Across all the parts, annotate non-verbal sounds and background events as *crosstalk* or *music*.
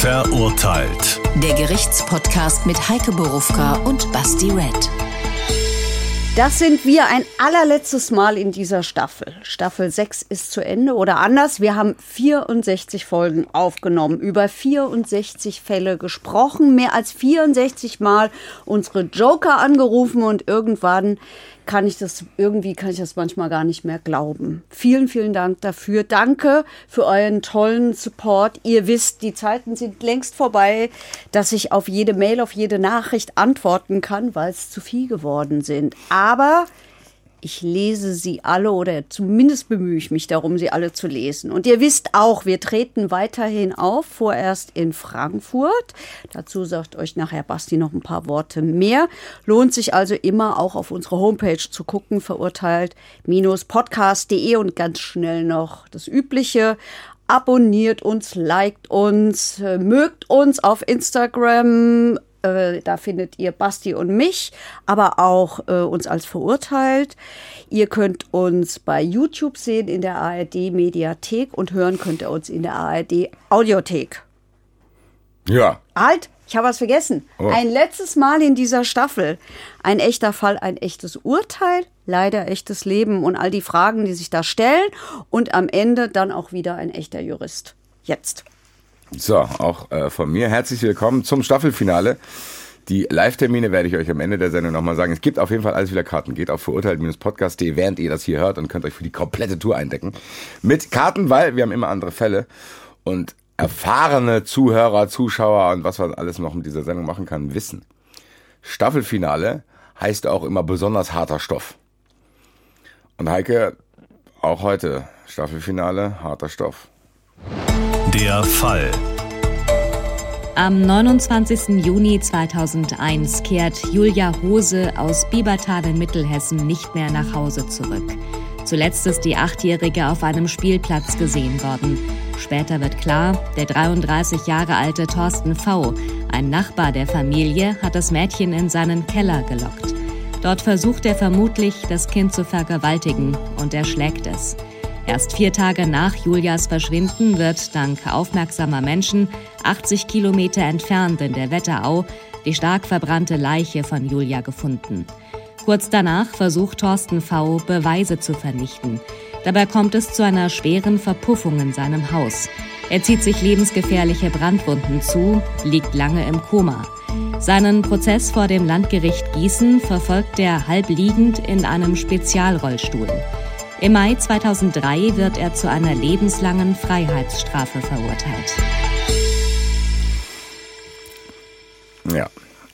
Verurteilt. Der Gerichtspodcast mit Heike Borufka und Basti Red. Das sind wir ein allerletztes Mal in dieser Staffel. Staffel 6 ist zu Ende oder anders. Wir haben 64 Folgen aufgenommen, über 64 Fälle gesprochen, mehr als 64 Mal unsere Joker angerufen und irgendwann kann ich das, irgendwie kann ich das manchmal gar nicht mehr glauben. Vielen, vielen Dank dafür. Danke für euren tollen Support. Ihr wisst, die Zeiten sind längst vorbei, dass ich auf jede Mail, auf jede Nachricht antworten kann, weil es zu viel geworden sind. Aber ich lese sie alle oder zumindest bemühe ich mich darum, sie alle zu lesen. Und ihr wisst auch, wir treten weiterhin auf, vorerst in Frankfurt. Dazu sagt euch nachher Basti noch ein paar Worte mehr. Lohnt sich also immer auch auf unsere Homepage zu gucken, verurteilt-podcast.de und ganz schnell noch das Übliche. Abonniert uns, liked uns, mögt uns auf Instagram, äh, da findet ihr Basti und mich, aber auch äh, uns als verurteilt. Ihr könnt uns bei YouTube sehen in der ARD Mediathek und hören könnt ihr uns in der ARD Audiothek. Ja. Halt, ich habe was vergessen. Oh. Ein letztes Mal in dieser Staffel. Ein echter Fall, ein echtes Urteil, leider echtes Leben und all die Fragen, die sich da stellen. Und am Ende dann auch wieder ein echter Jurist. Jetzt. So, auch äh, von mir herzlich willkommen zum Staffelfinale. Die Live-Termine werde ich euch am Ende der Sendung nochmal sagen. Es gibt auf jeden Fall alles wieder Karten. Geht auf verurteilt-podcast.de, während ihr das hier hört und könnt euch für die komplette Tour eindecken. Mit Karten, weil wir haben immer andere Fälle und erfahrene Zuhörer, Zuschauer und was man alles noch mit dieser Sendung machen kann, wissen. Staffelfinale heißt auch immer besonders harter Stoff. Und Heike, auch heute Staffelfinale, harter Stoff. Der Fall. Am 29. Juni 2001 kehrt Julia Hose aus Biebertal in Mittelhessen nicht mehr nach Hause zurück. Zuletzt ist die Achtjährige auf einem Spielplatz gesehen worden. Später wird klar, der 33 Jahre alte Thorsten V., ein Nachbar der Familie, hat das Mädchen in seinen Keller gelockt. Dort versucht er vermutlich, das Kind zu vergewaltigen und erschlägt es. Erst vier Tage nach Julias Verschwinden wird dank aufmerksamer Menschen 80 Kilometer entfernt in der Wetterau die stark verbrannte Leiche von Julia gefunden. Kurz danach versucht Thorsten V. Beweise zu vernichten. Dabei kommt es zu einer schweren Verpuffung in seinem Haus. Er zieht sich lebensgefährliche Brandwunden zu, liegt lange im Koma. Seinen Prozess vor dem Landgericht Gießen verfolgt er halb liegend in einem Spezialrollstuhl. Im Mai 2003 wird er zu einer lebenslangen Freiheitsstrafe verurteilt. Ja,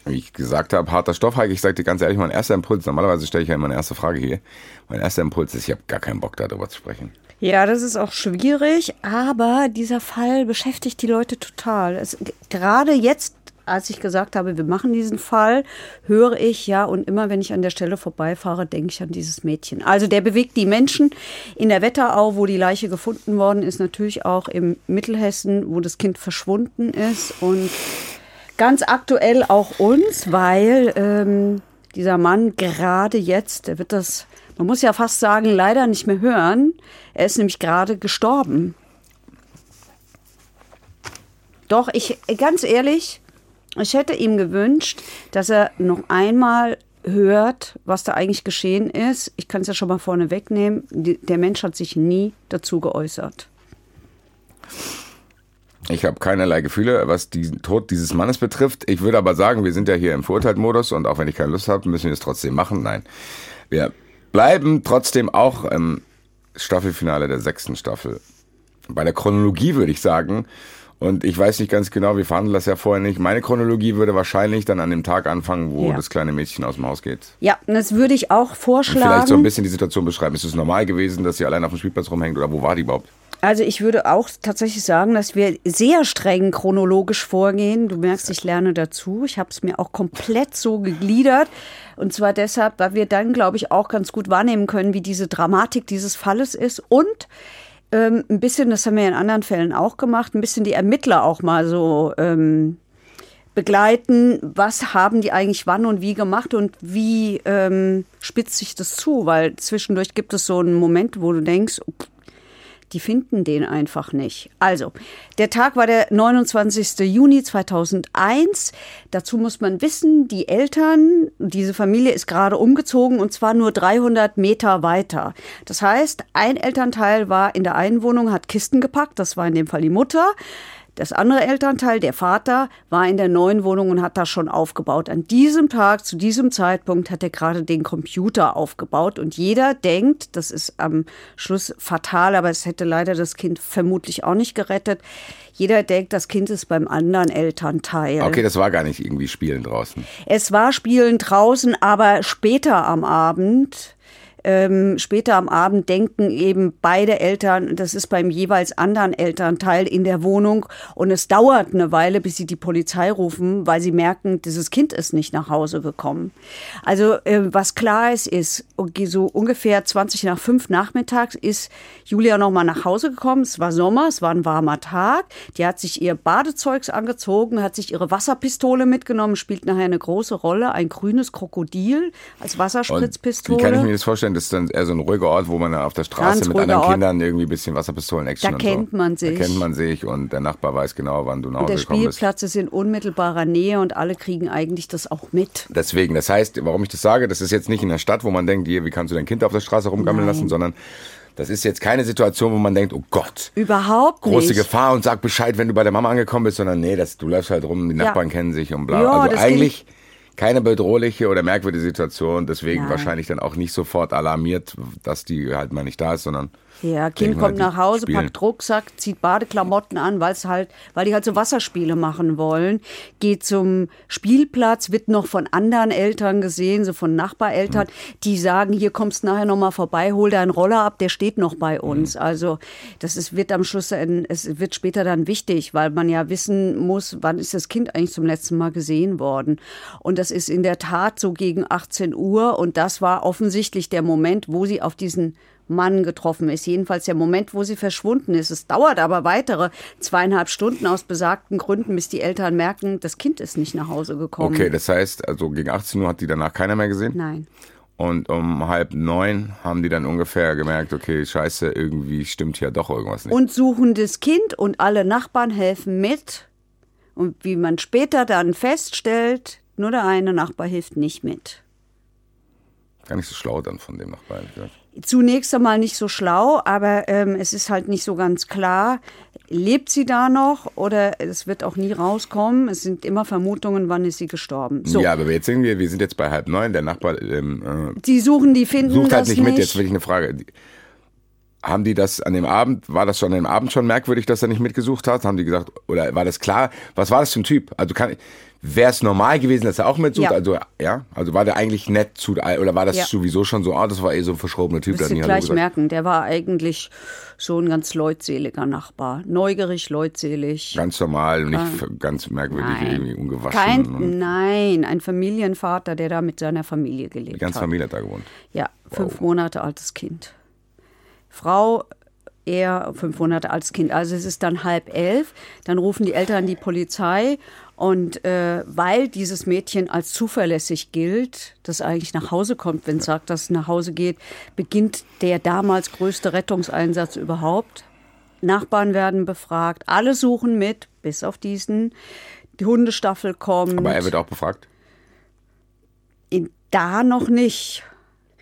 wie ich gesagt habe, harter Stoff, Heike. Ich sage dir ganz ehrlich, mein erster Impuls, normalerweise stelle ich ja immer eine erste Frage hier. Mein erster Impuls ist, ich habe gar keinen Bock darüber zu sprechen. Ja, das ist auch schwierig, aber dieser Fall beschäftigt die Leute total. Es, gerade jetzt als ich gesagt habe, wir machen diesen Fall, höre ich ja und immer, wenn ich an der Stelle vorbeifahre, denke ich an dieses Mädchen. Also der bewegt die Menschen in der Wetterau, wo die Leiche gefunden worden ist, natürlich auch im Mittelhessen, wo das Kind verschwunden ist und ganz aktuell auch uns, weil ähm, dieser Mann gerade jetzt, der wird das, man muss ja fast sagen, leider nicht mehr hören. Er ist nämlich gerade gestorben. Doch, ich, ganz ehrlich, ich hätte ihm gewünscht, dass er noch einmal hört, was da eigentlich geschehen ist. Ich kann es ja schon mal vorne wegnehmen. Der Mensch hat sich nie dazu geäußert. Ich habe keinerlei Gefühle, was den Tod dieses Mannes betrifft. Ich würde aber sagen, wir sind ja hier im Verurteiltmodus und auch wenn ich keine Lust habe, müssen wir es trotzdem machen. Nein, wir bleiben trotzdem auch im Staffelfinale der sechsten Staffel. Bei der Chronologie würde ich sagen, und ich weiß nicht ganz genau, wir verhandeln das ja vorher nicht. Meine Chronologie würde wahrscheinlich dann an dem Tag anfangen, wo ja. das kleine Mädchen aus dem Haus geht. Ja, das würde ich auch vorschlagen. Und vielleicht so ein bisschen die Situation beschreiben. Ist es normal gewesen, dass sie allein auf dem Spielplatz rumhängt oder wo war die überhaupt? Also ich würde auch tatsächlich sagen, dass wir sehr streng chronologisch vorgehen. Du merkst, ich lerne dazu. Ich habe es mir auch komplett so gegliedert. Und zwar deshalb, weil wir dann, glaube ich, auch ganz gut wahrnehmen können, wie diese Dramatik dieses Falles ist. Und ähm, ein bisschen, das haben wir in anderen Fällen auch gemacht, ein bisschen die Ermittler auch mal so ähm, begleiten. Was haben die eigentlich wann und wie gemacht und wie ähm, spitzt sich das zu? Weil zwischendurch gibt es so einen Moment, wo du denkst, Die finden den einfach nicht. Also, der Tag war der 29. Juni 2001. Dazu muss man wissen, die Eltern, diese Familie ist gerade umgezogen und zwar nur 300 Meter weiter. Das heißt, ein Elternteil war in der einen Wohnung, hat Kisten gepackt, das war in dem Fall die Mutter. Das andere Elternteil, der Vater, war in der neuen Wohnung und hat das schon aufgebaut. An diesem Tag, zu diesem Zeitpunkt, hat er gerade den Computer aufgebaut. Und jeder denkt, das ist am Schluss fatal, aber es hätte leider das Kind vermutlich auch nicht gerettet. Jeder denkt, das Kind ist beim anderen Elternteil. Okay, das war gar nicht irgendwie Spielen draußen. Es war Spielen draußen, aber später am Abend ähm, später am Abend denken eben beide Eltern, das ist beim jeweils anderen Elternteil in der Wohnung und es dauert eine Weile, bis sie die Polizei rufen, weil sie merken, dieses Kind ist nicht nach Hause gekommen. Also äh, was klar ist, ist, so ungefähr 20 nach 5 nachmittags ist Julia nochmal nach Hause gekommen. Es war Sommer, es war ein warmer Tag. Die hat sich ihr Badezeugs angezogen, hat sich ihre Wasserpistole mitgenommen, spielt nachher eine große Rolle, ein grünes Krokodil als Wasserspritzpistole. Und wie kann ich mir das vorstellen? Das ist dann eher so ein ruhiger Ort, wo man auf der Straße Ganz mit anderen Ort. Kindern irgendwie ein bisschen Wasserpistolen-Action Da und kennt so. man sich. Da kennt man sich und der Nachbar weiß genau, wann du nach Und der Hause gekommen bist. Spielplatz ist in unmittelbarer Nähe und alle kriegen eigentlich das auch mit. Deswegen, das heißt, warum ich das sage, das ist jetzt nicht in der Stadt, wo man denkt, hier, wie kannst du dein Kind auf der Straße rumgammeln Nein. lassen, sondern das ist jetzt keine Situation, wo man denkt, oh Gott, Überhaupt große nicht. Gefahr und sag Bescheid, wenn du bei der Mama angekommen bist, sondern nee, das, du läufst halt rum, die Ja. Nachbarn kennen sich und bla. Ja, also eigentlich keine bedrohliche oder merkwürdige Situation, deswegen Nein. wahrscheinlich dann auch nicht sofort alarmiert, dass die halt mal nicht da ist, sondern Ja, Kind kommt nach Hause, spielen. packt Rucksack, zieht Badeklamotten an, weil es halt, weil die halt so Wasserspiele machen wollen, geht zum Spielplatz, wird noch von anderen Eltern gesehen, so von Nachbareltern, die sagen, hier kommst du nachher noch mal vorbei, hol deinen Roller ab, der steht noch bei uns. Also das ist, wird am Schluss, es wird später dann wichtig, weil man ja wissen muss, wann ist das Kind eigentlich zum letzten Mal gesehen worden. Und das ist in der Tat so gegen 18 Uhr und das war offensichtlich der Moment, wo sie auf diesen Mann getroffen ist. Jedenfalls der Moment, wo sie verschwunden ist. Es dauert aber weitere zweieinhalb Stunden aus besagten Gründen, bis die Eltern merken, das Kind ist nicht nach Hause gekommen. Okay, das heißt, also gegen 18 Uhr hat die danach keiner mehr gesehen. Nein. Und um halb neun haben die dann ungefähr gemerkt, okay, scheiße, irgendwie stimmt hier doch irgendwas nicht. Und suchen das Kind und alle Nachbarn helfen mit. Und wie man später dann feststellt, nur der eine Nachbar hilft nicht mit. Gar nicht so schlau dann von dem Nachbarn. gesagt. Zunächst einmal nicht so schlau, aber ähm, es ist halt nicht so ganz klar, lebt sie da noch oder es wird auch nie rauskommen. Es sind immer Vermutungen, wann ist sie gestorben. So, Ja, aber jetzt sind wir, wir sind jetzt bei halb neun, der Nachbar ähm, die suchen, die finden äh, sucht halt nicht mit. Jetzt will ich eine Frage. Die- Haben die das an dem Abend, war das schon an dem Abend schon merkwürdig, dass er nicht mitgesucht hat? Haben die gesagt, oder war das klar? Was war das für ein Typ? Also kann, wäre es normal gewesen, dass er auch mitsucht? Ja. Also, ja? Also war der eigentlich nett zu, oder war das Ja. sowieso schon so, ah, das war eh so ein verschrobener Typ, der wirst hat nie gleich gesagt? merken, der war eigentlich so ein ganz leutseliger Nachbar. Neugierig, leutselig. Ganz normal, nicht f- ganz merkwürdig, Nein. irgendwie ungewaschen. Kein, nein, ein Familienvater, der da mit seiner Familie gelebt die ganze hat. Familie hat da gewohnt. Ja, fünf Monate altes Kind. Frau, er fünf Monate altes Kind. Also es ist dann halb elf. Dann rufen die Eltern die Polizei. Und äh, weil dieses Mädchen als zuverlässig gilt, das eigentlich nach Hause kommt, wenn es sagt, dass es nach Hause geht, beginnt der damals größte Rettungseinsatz überhaupt. Nachbarn werden befragt, alle suchen mit, bis auf diesen. Die Hundestaffel kommt. Aber er wird auch befragt. In, da noch nicht.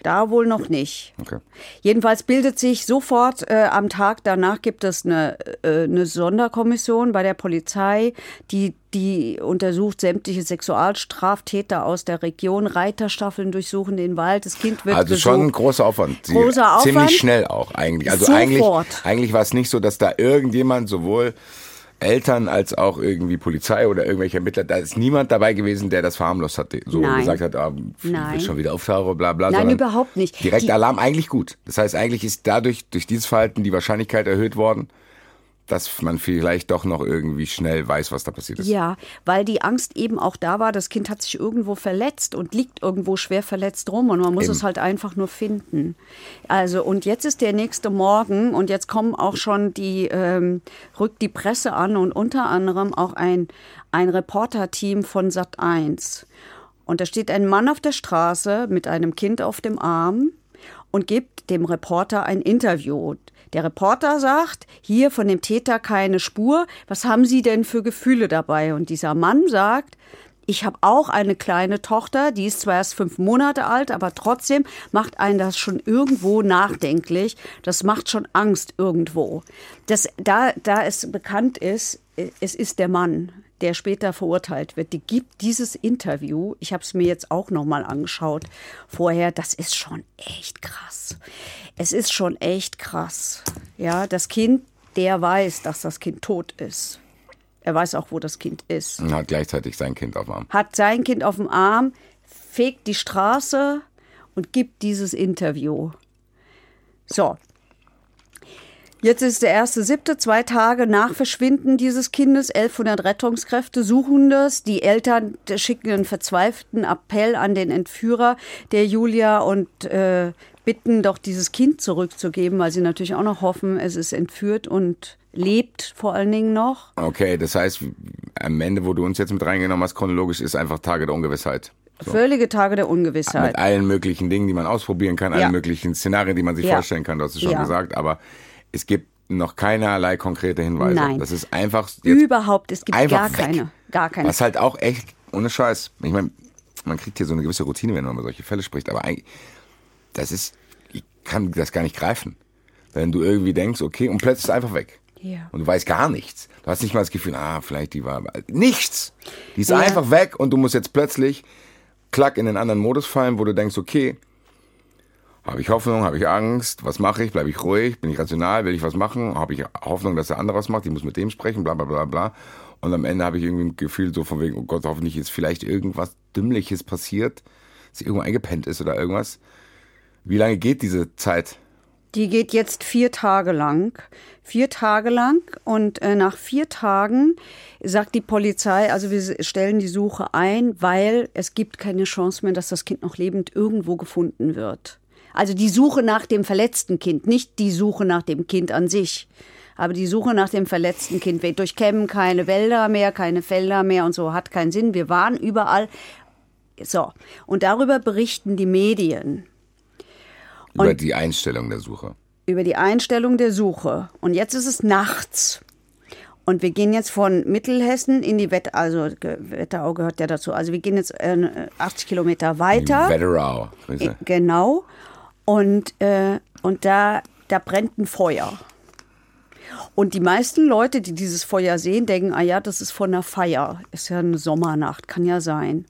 Da wohl noch nicht. Okay. Jedenfalls bildet sich sofort äh, am Tag danach gibt es eine, äh, eine Sonderkommission bei der Polizei, die, die untersucht sämtliche Sexualstraftäter aus der Region. Reiterstaffeln durchsuchen den Wald. Das Kind wird Also gesucht. schon ein großer Aufwand. Sie- Großer Aufwand. Ziemlich schnell auch eigentlich. Also Sofort. eigentlich, eigentlich war es nicht so, dass da irgendjemand sowohl Eltern als auch irgendwie Polizei oder irgendwelche Ermittler, da ist niemand dabei gewesen, der das verharmlost hat, so Nein. gesagt hat, ah, Nein. wird schon wieder auftauchen, bla bla. Nein, überhaupt nicht. Direkt Die- Alarm eigentlich gut. Das heißt, eigentlich ist dadurch, durch dieses Verhalten die Wahrscheinlichkeit erhöht worden, dass man vielleicht doch noch irgendwie schnell weiß, was da passiert ist. Ja, weil die Angst eben auch da war, das Kind hat sich irgendwo verletzt und liegt irgendwo schwer verletzt rum und man muss Eben. es halt einfach nur finden. Also und jetzt ist der nächste Morgen und jetzt kommen auch schon die, ähm, rückt die Presse an und unter anderem auch ein, ein Reporterteam von Sat 1. Und da steht ein Mann auf der Straße mit einem Kind auf dem Arm und gibt dem Reporter ein Interview. Der Reporter sagt, hier von dem Täter keine Spur. Was haben Sie denn für Gefühle dabei? Und dieser Mann sagt, ich habe auch eine kleine Tochter, die ist zwar erst fünf Monate alt, aber trotzdem macht einen das schon irgendwo nachdenklich. Das macht schon Angst irgendwo. Das, da, da es bekannt ist, es ist der Mann, der später verurteilt wird, die gibt dieses Interview, ich habe es mir jetzt auch nochmal angeschaut vorher, das ist schon echt krass. Es ist schon echt krass. Ja, das Kind, der weiß, dass das Kind tot ist. Er weiß auch, wo das Kind ist. Und hat gleichzeitig sein Kind auf dem Arm. Hat sein Kind auf dem Arm, fegt die Straße und gibt dieses Interview. So. Jetzt ist der erste siebte, zwei Tage nach Verschwinden dieses Kindes. 1100 Rettungskräfte suchen das. Die Eltern schicken einen verzweifelten Appell an den Entführer der Julia und äh, bitten doch dieses Kind zurückzugeben, weil sie natürlich auch noch hoffen, es ist entführt und lebt vor allen Dingen noch. Okay, das heißt, am Ende, wo du uns jetzt mit reingenommen hast, chronologisch, ist einfach Tage der Ungewissheit. So. Völlige Tage der Ungewissheit. Mit allen möglichen Dingen, die man ausprobieren kann, Ja. allen möglichen Szenarien, die man sich Ja. vorstellen kann, du hast es schon Ja. gesagt, aber es gibt noch keinerlei konkrete Hinweise. Nein. Das ist einfach Überhaupt, es gibt gar weg. keine. Gar keine. Was halt auch echt, ohne Scheiß, ich meine, man kriegt hier so eine gewisse Routine, wenn man über solche Fälle spricht, aber eigentlich, das ist, ich kann das gar nicht greifen. Wenn du irgendwie denkst, okay, und plötzlich ist es einfach weg. Ja. Und du weißt gar nichts. Du hast nicht mal das Gefühl, ah, vielleicht die war. Nichts! Die ist Ja. einfach weg und du musst jetzt plötzlich klack in den anderen Modus fallen, wo du denkst, okay, habe ich Hoffnung, habe ich Angst, was mache ich, bleibe ich ruhig, bin ich rational, will ich was machen, habe ich Hoffnung, dass der andere was macht, ich muss mit dem sprechen, bla bla bla bla. Und am Ende habe ich irgendwie ein Gefühl so von wegen, oh Gott, hoffentlich ist vielleicht irgendwas Dümmliches passiert, dass irgendwo eingepennt ist oder irgendwas. Wie lange geht diese Zeit? Die geht jetzt vier Tage lang. Vier Tage lang. Und äh, nach vier Tagen sagt die Polizei, also wir stellen die Suche ein, weil es gibt keine Chance mehr, dass das Kind noch lebend irgendwo gefunden wird. Also die Suche nach dem verletzten Kind, nicht die Suche nach dem Kind an sich. Aber die Suche nach dem verletzten Kind. Wir durchkämmen keine Wälder mehr, keine Felder mehr und so hat keinen Sinn. Wir waren überall. So. Und darüber berichten die Medien. Über Und- die Einstellung der Suche. über die Einstellung der Suche. Und jetzt ist es nachts. Und wir gehen jetzt von Mittelhessen in die Wetterau, also Wetterau gehört ja dazu. Also wir gehen jetzt äh, 80 Kilometer weiter. Wetterau. Grüße. Genau. Und, äh, und da, da brennt ein Feuer. Und die meisten Leute, die dieses Feuer sehen, denken, ah ja, das ist von einer Feier. Ist ja eine Sommernacht, kann ja sein.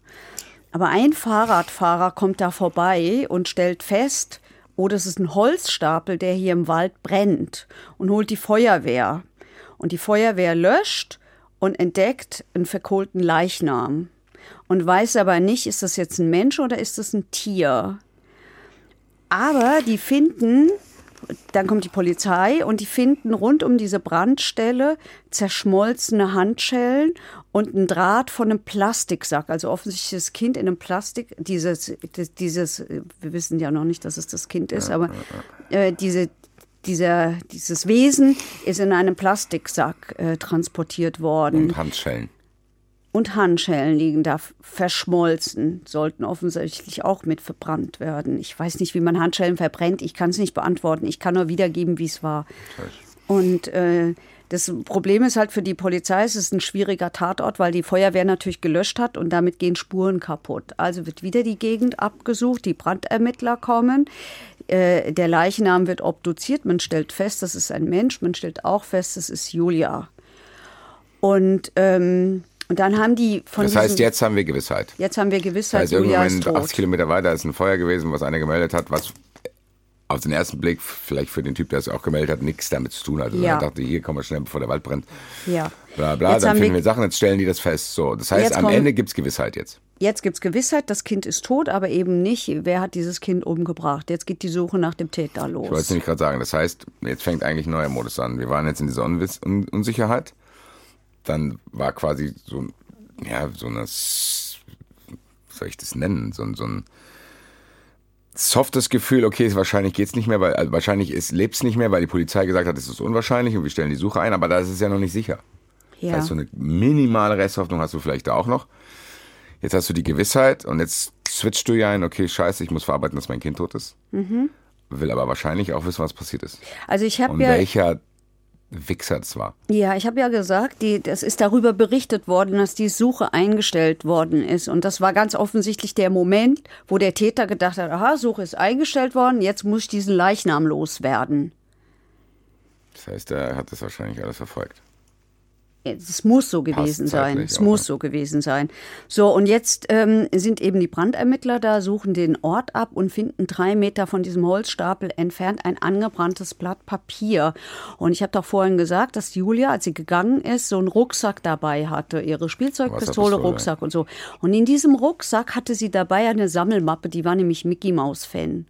Aber ein Fahrradfahrer kommt da vorbei und stellt fest, oh, das ist ein Holzstapel, der hier im Wald brennt und holt die Feuerwehr. Und die Feuerwehr löscht und entdeckt einen verkohlten Leichnam und weiß aber nicht, ist das jetzt ein Mensch oder ist das ein Tier. Aber die finden, dann kommt die Polizei und die finden rund um diese Brandstelle zerschmolzene Handschellen und einen Draht von einem Plastiksack. Also offensichtlich das Kind in einem Plastik, dieses, dieses, wir wissen ja noch nicht, dass es das Kind ist, aber äh, diese, dieser, dieses Wesen ist in einem Plastiksack äh, transportiert worden. Und Handschellen. Und Handschellen liegen da verschmolzen, sollten offensichtlich auch mit verbrannt werden. Ich weiß nicht, wie man Handschellen verbrennt. Ich kann es nicht beantworten. Ich kann nur wiedergeben, wie es war. Und äh, das Problem ist halt für die Polizei, es ist ein schwieriger Tatort, weil die Feuerwehr natürlich gelöscht hat und damit gehen Spuren kaputt. Also wird wieder die Gegend abgesucht, die Brandermittler kommen. Äh, der Leichnam wird obduziert, man stellt fest, das ist ein Mensch, man stellt auch fest, das ist Julia. Und, ähm, und dann haben die von Das heißt, jetzt haben wir Gewissheit. jetzt haben wir Gewissheit, Also irgendwann ist 80 tot. Kilometer weiter ist ein Feuer gewesen, was einer gemeldet hat, was auf den ersten Blick, vielleicht für den Typ, der es auch gemeldet hat, nichts damit zu tun hat. Also Ja. er dachte, hier kommen wir schnell, bevor der Wald brennt. Ja. Bla bla, Jetzt dann finden wir- wir Sachen, jetzt stellen die das fest. So, das heißt, am Ende gibt's Gewissheit jetzt. Jetzt gibt's Gewissheit, das Kind ist tot, aber eben nicht, wer hat dieses Kind umgebracht. Jetzt geht die Suche nach dem Täter Ich wollte los. es nämlich gerade sagen. Das heißt, jetzt fängt eigentlich ein neuer Modus an. Wir waren jetzt in dieser Unwiss Un Unsicherheit. Dann war quasi so, ja, so eine, soll ich das nennen? So, ein- so ein softes Gefühl, okay, wahrscheinlich geht's nicht mehr, weil also wahrscheinlich ist, lebt's nicht mehr, weil die Polizei gesagt hat, es ist unwahrscheinlich und wir stellen die Suche ein, aber da ist es ja noch nicht sicher. Das Ja. heißt, so eine minimale Resthoffnung hast du vielleicht da auch noch. Jetzt hast du die Gewissheit und jetzt switchst du ja ein, okay, scheiße, ich muss verarbeiten, dass mein Kind tot ist. will aber wahrscheinlich auch wissen, was passiert ist. Also ich habe ja, welcher Wichser es war. ja, ich habe ja gesagt, die, das ist darüber berichtet worden, dass die Suche eingestellt worden ist. Und das war ganz offensichtlich der Moment, wo der Täter gedacht hat, aha, Suche ist eingestellt worden, jetzt muss ich diesen Leichnam loswerden. Das heißt, er hat das wahrscheinlich alles verfolgt. Es muss so gewesen sein. Es muss ne? so gewesen sein. So, und jetzt ähm, sind eben die Brandermittler da, suchen den Ort ab und finden drei Meter von diesem Holzstapel entfernt ein angebranntes Blatt Papier. Und ich habe doch vorhin gesagt, dass Julia, als sie gegangen ist, so einen Rucksack dabei hatte. Ihre Spielzeugpistole. Rucksack und so. Und in diesem Rucksack hatte sie dabei eine Sammelmappe, die war nämlich Mickey Maus Fan.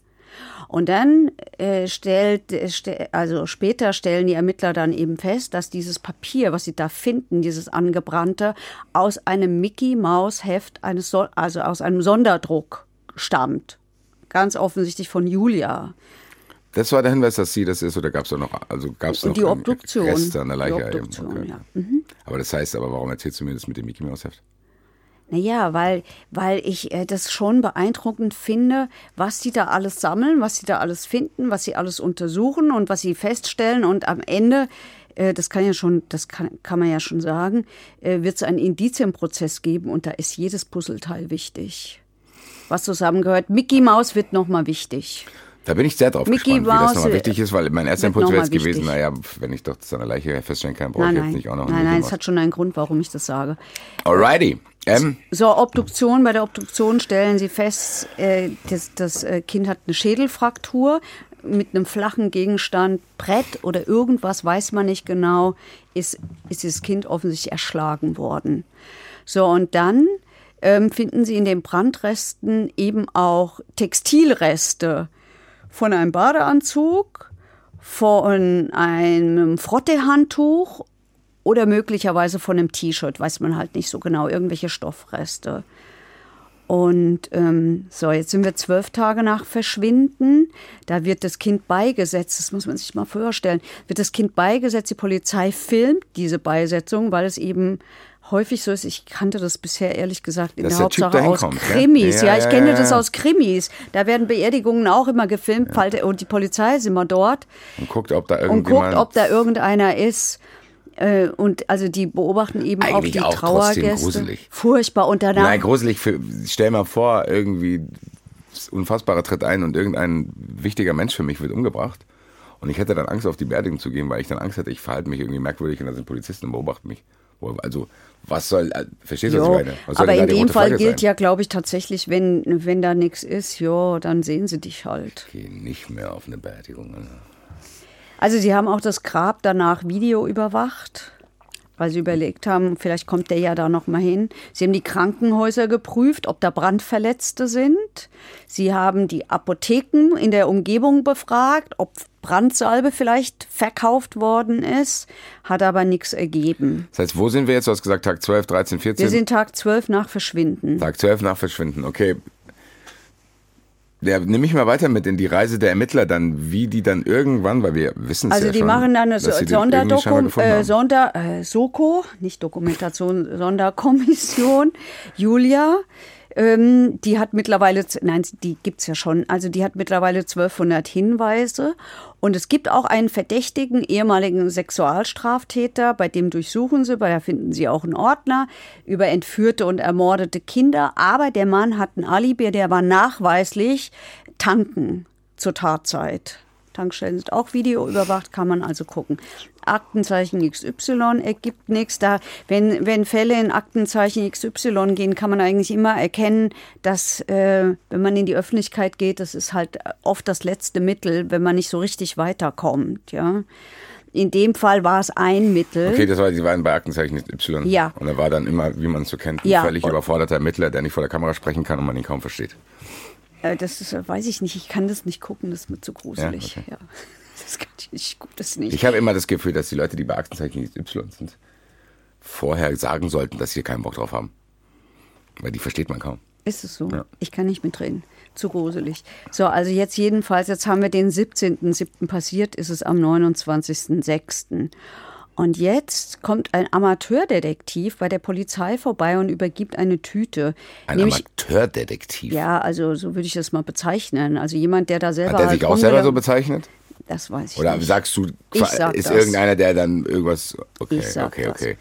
Und dann äh, stellt, äh, ste also später stellen die Ermittler dann eben fest, dass dieses Papier, was sie da finden, dieses angebrannte, aus einem Mickey Maus Heft eines, so also aus einem Sonderdruck stammt. Ganz offensichtlich von Julia. Das war der Hinweis, dass sie das ist, oder gab es da noch, also gab es noch die Obduktion. Reste an der Leiche? Die? Obduktion, ja. Aber das heißt aber, warum erzählst du mir das mit dem Mickey Mouse Heft? Naja, weil, weil ich äh, das schon beeindruckend finde, was die da alles sammeln, was sie da alles finden, was sie alles untersuchen und was sie feststellen. Und am Ende, äh, das kann ja schon, das kann, kann man ja schon sagen, äh, wird es einen Indizienprozess geben und da ist jedes Puzzleteil wichtig. Was zusammengehört. Mickey Maus wird nochmal wichtig. Da bin ich sehr drauf Mickey gespannt, wie das nochmal wichtig ist, weil mein erster Impuls wäre jetzt gewesen, naja, wenn ich doch der Leiche feststellen kann, brauche ich jetzt nicht auch noch nein, nein, es hat schon einen Grund, warum ich das sage. Alrighty. Ähm, So, Obduktion. Bei der Obduktion stellen sie fest, äh, das, das äh, Kind hat eine Schädelfraktur mit einem flachen Gegenstand, Brett oder irgendwas, weiß man nicht genau, ist, ist das Kind offensichtlich erschlagen worden. So, und dann ähm, finden sie in den Brandresten eben auch Textilreste von einem Badeanzug, von einem Frottehandtuch oder möglicherweise von einem T-Shirt, weiß man halt nicht so genau, irgendwelche Stoffreste. Und ähm, so, jetzt sind wir zwölf Tage nach Verschwinden. Da wird das Kind beigesetzt, das muss man sich mal vorstellen, wird das Kind beigesetzt, die Polizei filmt diese Beisetzung, weil es eben häufig so ist. Ich kannte das bisher ehrlich gesagt in Dass der Hauptsache aus kommt? Krimis. Ja, Ja, ich ja, kenne ja, das ja. aus Krimis. Da werden Beerdigungen auch immer gefilmt und die Polizei ist immer dort und guckt, ob da und irgendjemand... guckt, ob da irgendeiner ist. Äh, Und also die beobachten eben auch Eigentlich die auch Trauergäste. gruselig. Furchtbar. Und danach Nein, gruselig. Für, stell mal vor, irgendwie das Unfassbare tritt ein und irgendein wichtiger Mensch für mich wird umgebracht. Und ich hätte dann Angst, auf die Beerdigung zu gehen, weil ich dann Angst hätte, ich verhalte mich irgendwie merkwürdig und da sind Polizisten und beobachten mich. Also, was soll, äh, verstehst du, was Jo, ich meine? Was soll aber in dem Fall Flagge gilt sein? ja, glaube ich, tatsächlich, wenn, wenn da nichts ist, ja, dann sehen sie dich halt. Geh nicht mehr auf eine Beerdigung. Alter. Also sie haben auch das Grab danach Video überwacht, weil sie überlegt haben, vielleicht kommt der ja da noch mal hin. Sie haben die Krankenhäuser geprüft, ob da Brandverletzte sind. Sie haben die Apotheken in der Umgebung befragt, ob Brandsalbe vielleicht verkauft worden ist, hat aber nichts ergeben. Das heißt, wo sind wir jetzt? Du hast gesagt Tag 12, 13, 14? Wir sind Tag 12 nach Verschwinden. Tag 12 nach Verschwinden, okay. Ja, nimm mich mal weiter mit in die Reise der Ermittler dann, wie die dann irgendwann, weil wir wissen es Also ja die schon, machen dann eine Sonderdokum, äh. Sonder, äh, Soko, nicht Dokumentation, Sonderkommission, Julia. Ähm, die hat mittlerweile, nein, die gibt's ja schon, also die hat mittlerweile 1200 Hinweise. Und es gibt auch einen verdächtigen ehemaligen Sexualstraftäter, bei dem durchsuchen sie, bei der finden sie auch einen Ordner über entführte und ermordete Kinder. Aber der Mann hat ein Alibi, der war nachweislich tanken zur Tatzeit. Tankstellen sind auch Video überwacht, kann man also gucken. Aktenzeichen XY ergibt nichts. Da, wenn, wenn Fälle in Aktenzeichen XY gehen, kann man eigentlich immer erkennen, dass, äh, wenn man in die Öffentlichkeit geht, das ist halt oft das letzte Mittel, wenn man nicht so richtig weiterkommt. Ja. In dem Fall war es ein Mittel. Okay, das war, die waren bei Aktenzeichen Y. Ja. Und er war dann immer, wie man es so kennt, ein Ja. völlig überforderter Ermittler, der nicht vor der Kamera sprechen kann und man ihn kaum versteht. Äh, das ist, äh, weiß ich nicht, ich kann das nicht gucken, das ist mir zu gruselig. Ja, Ja, okay. Das kann ich nicht, ich guck das nicht. Ich habe immer das Gefühl, dass die Leute, die bei Aktenzeichen Y sind, vorher sagen sollten, dass sie keinen Bock drauf haben. Weil die versteht man kaum. Ist es so? Ja. Ich kann nicht mitreden. Zu gruselig. So, also jetzt jedenfalls, jetzt haben wir den 17.07. passiert, ist es am 29.06. Und jetzt kommt ein Amateurdetektiv bei der Polizei vorbei und übergibt eine Tüte. Ein Nämlich, Amateurdetektiv. ja, also so würde ich das mal bezeichnen. Also jemand, der da selber. Hat der halt sich auch selber so bezeichnet? Das weiß ich Oder nicht. sagst du, sag ist das. irgendeiner, der dann irgendwas. Okay, okay, das. okay.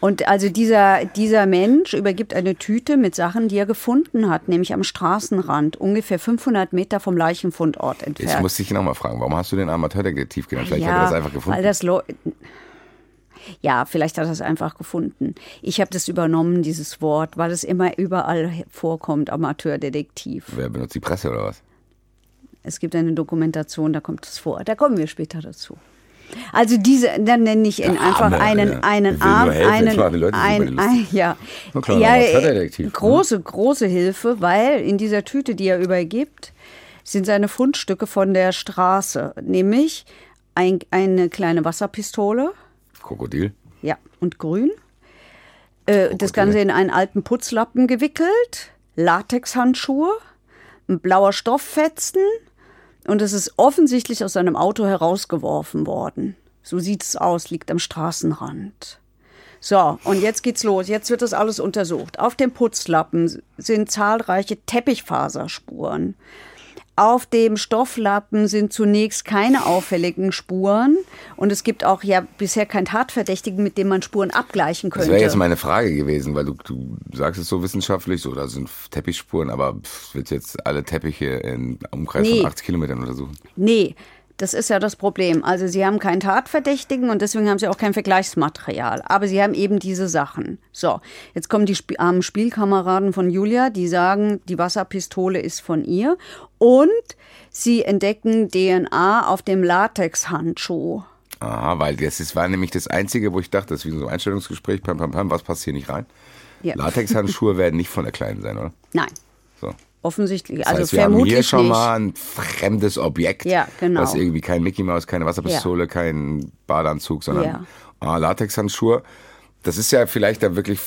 Und also dieser, dieser Mensch übergibt eine Tüte mit Sachen, die er gefunden hat, nämlich am Straßenrand, ungefähr 500 Meter vom Leichenfundort Jetzt entfernt. muss ich nochmal fragen, warum hast du den Amateurdetektiv genannt? Vielleicht hat er das einfach gefunden. Weil das Leu- ja, vielleicht hat er es einfach gefunden. Ich habe das übernommen, dieses Wort, weil es immer überall vorkommt, Amateurdetektiv. Wer benutzt die Presse oder was? Es gibt eine Dokumentation, da kommt es vor. Da kommen wir später dazu. Also diese, dann nenne ich ihn einfach Arme, einen, Alter. einen Arm, einen, ein, ein, ja, klar, ja, Amateurdetektiv, ne? große, große Hilfe, weil in dieser Tüte, die er übergibt, sind seine Fundstücke von der Straße, nämlich ein, eine kleine Wasserpistole, Krokodil? ja, und grün. Äh, das Ganze in einen alten Putzlappen gewickelt, Latexhandschuhe, ein blauer Stofffetzen und es ist offensichtlich aus seinem Auto herausgeworfen worden. So sieht es aus, liegt am Straßenrand. So, und jetzt geht's los. Jetzt wird das alles untersucht. Auf dem Putzlappen sind zahlreiche Teppichfaserspuren. Auf dem Stofflappen sind zunächst keine auffälligen Spuren und es gibt auch ja bisher keinen Tatverdächtigen, mit dem man Spuren abgleichen Das könnte. wäre jetzt meine Frage gewesen, weil du, du sagst es so wissenschaftlich, so da sind Teppichspuren, aber pff, willst jetzt alle Teppiche in Umkreis Nee. von 80 Kilometern untersuchen? Nee, das ist ja das Problem. Also sie haben keinen Tatverdächtigen und deswegen haben sie auch kein Vergleichsmaterial. Aber sie haben eben diese Sachen. So, jetzt kommen die Sp armen Spielkameraden von Julia, die sagen, die Wasserpistole ist von ihr. Und sie entdecken DNA auf dem Latexhandschuh. Aha, weil das ist, war nämlich das Einzige, wo ich dachte, das ist wie so ein Einstellungsgespräch, pam, pam, pam, was passt hier nicht rein? Ja. Latexhandschuhe *laughs* werden nicht von der Kleinen sein, oder? Nein, So. Offensichtlich. Das also heißt, wir haben vermutlich hier schon nicht. mal ein fremdes Objekt, Ja, genau. was irgendwie kein Mickey Mouse, keine Wasserpistole, kein Badeanzug, sondern Ja. ah, Latexhandschuhe. Das ist ja vielleicht da wirklich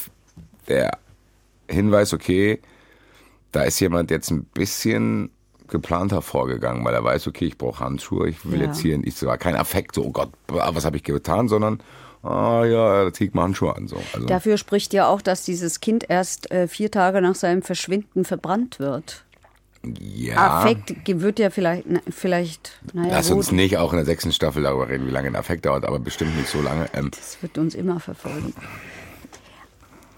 der Hinweis, okay, da ist jemand jetzt ein bisschen geplanter vorgegangen, weil er weiß, okay, ich brauche Handschuhe, ich will Ja. jetzt hier, ich war kein Affekt, so, oh Gott, was habe ich getan, sondern, ah ja, da zieh ich mal Handschuhe an. So. Also, Dafür spricht ja auch, dass dieses Kind erst äh, vier Tage nach seinem Verschwinden verbrannt wird. ja, Affekt wird ja vielleicht, na, vielleicht, naja, lass gut, uns nicht auch in der sechsten Staffel darüber reden, wie lange ein Affekt dauert, aber bestimmt nicht so lange. Ähm, das wird uns immer verfolgen.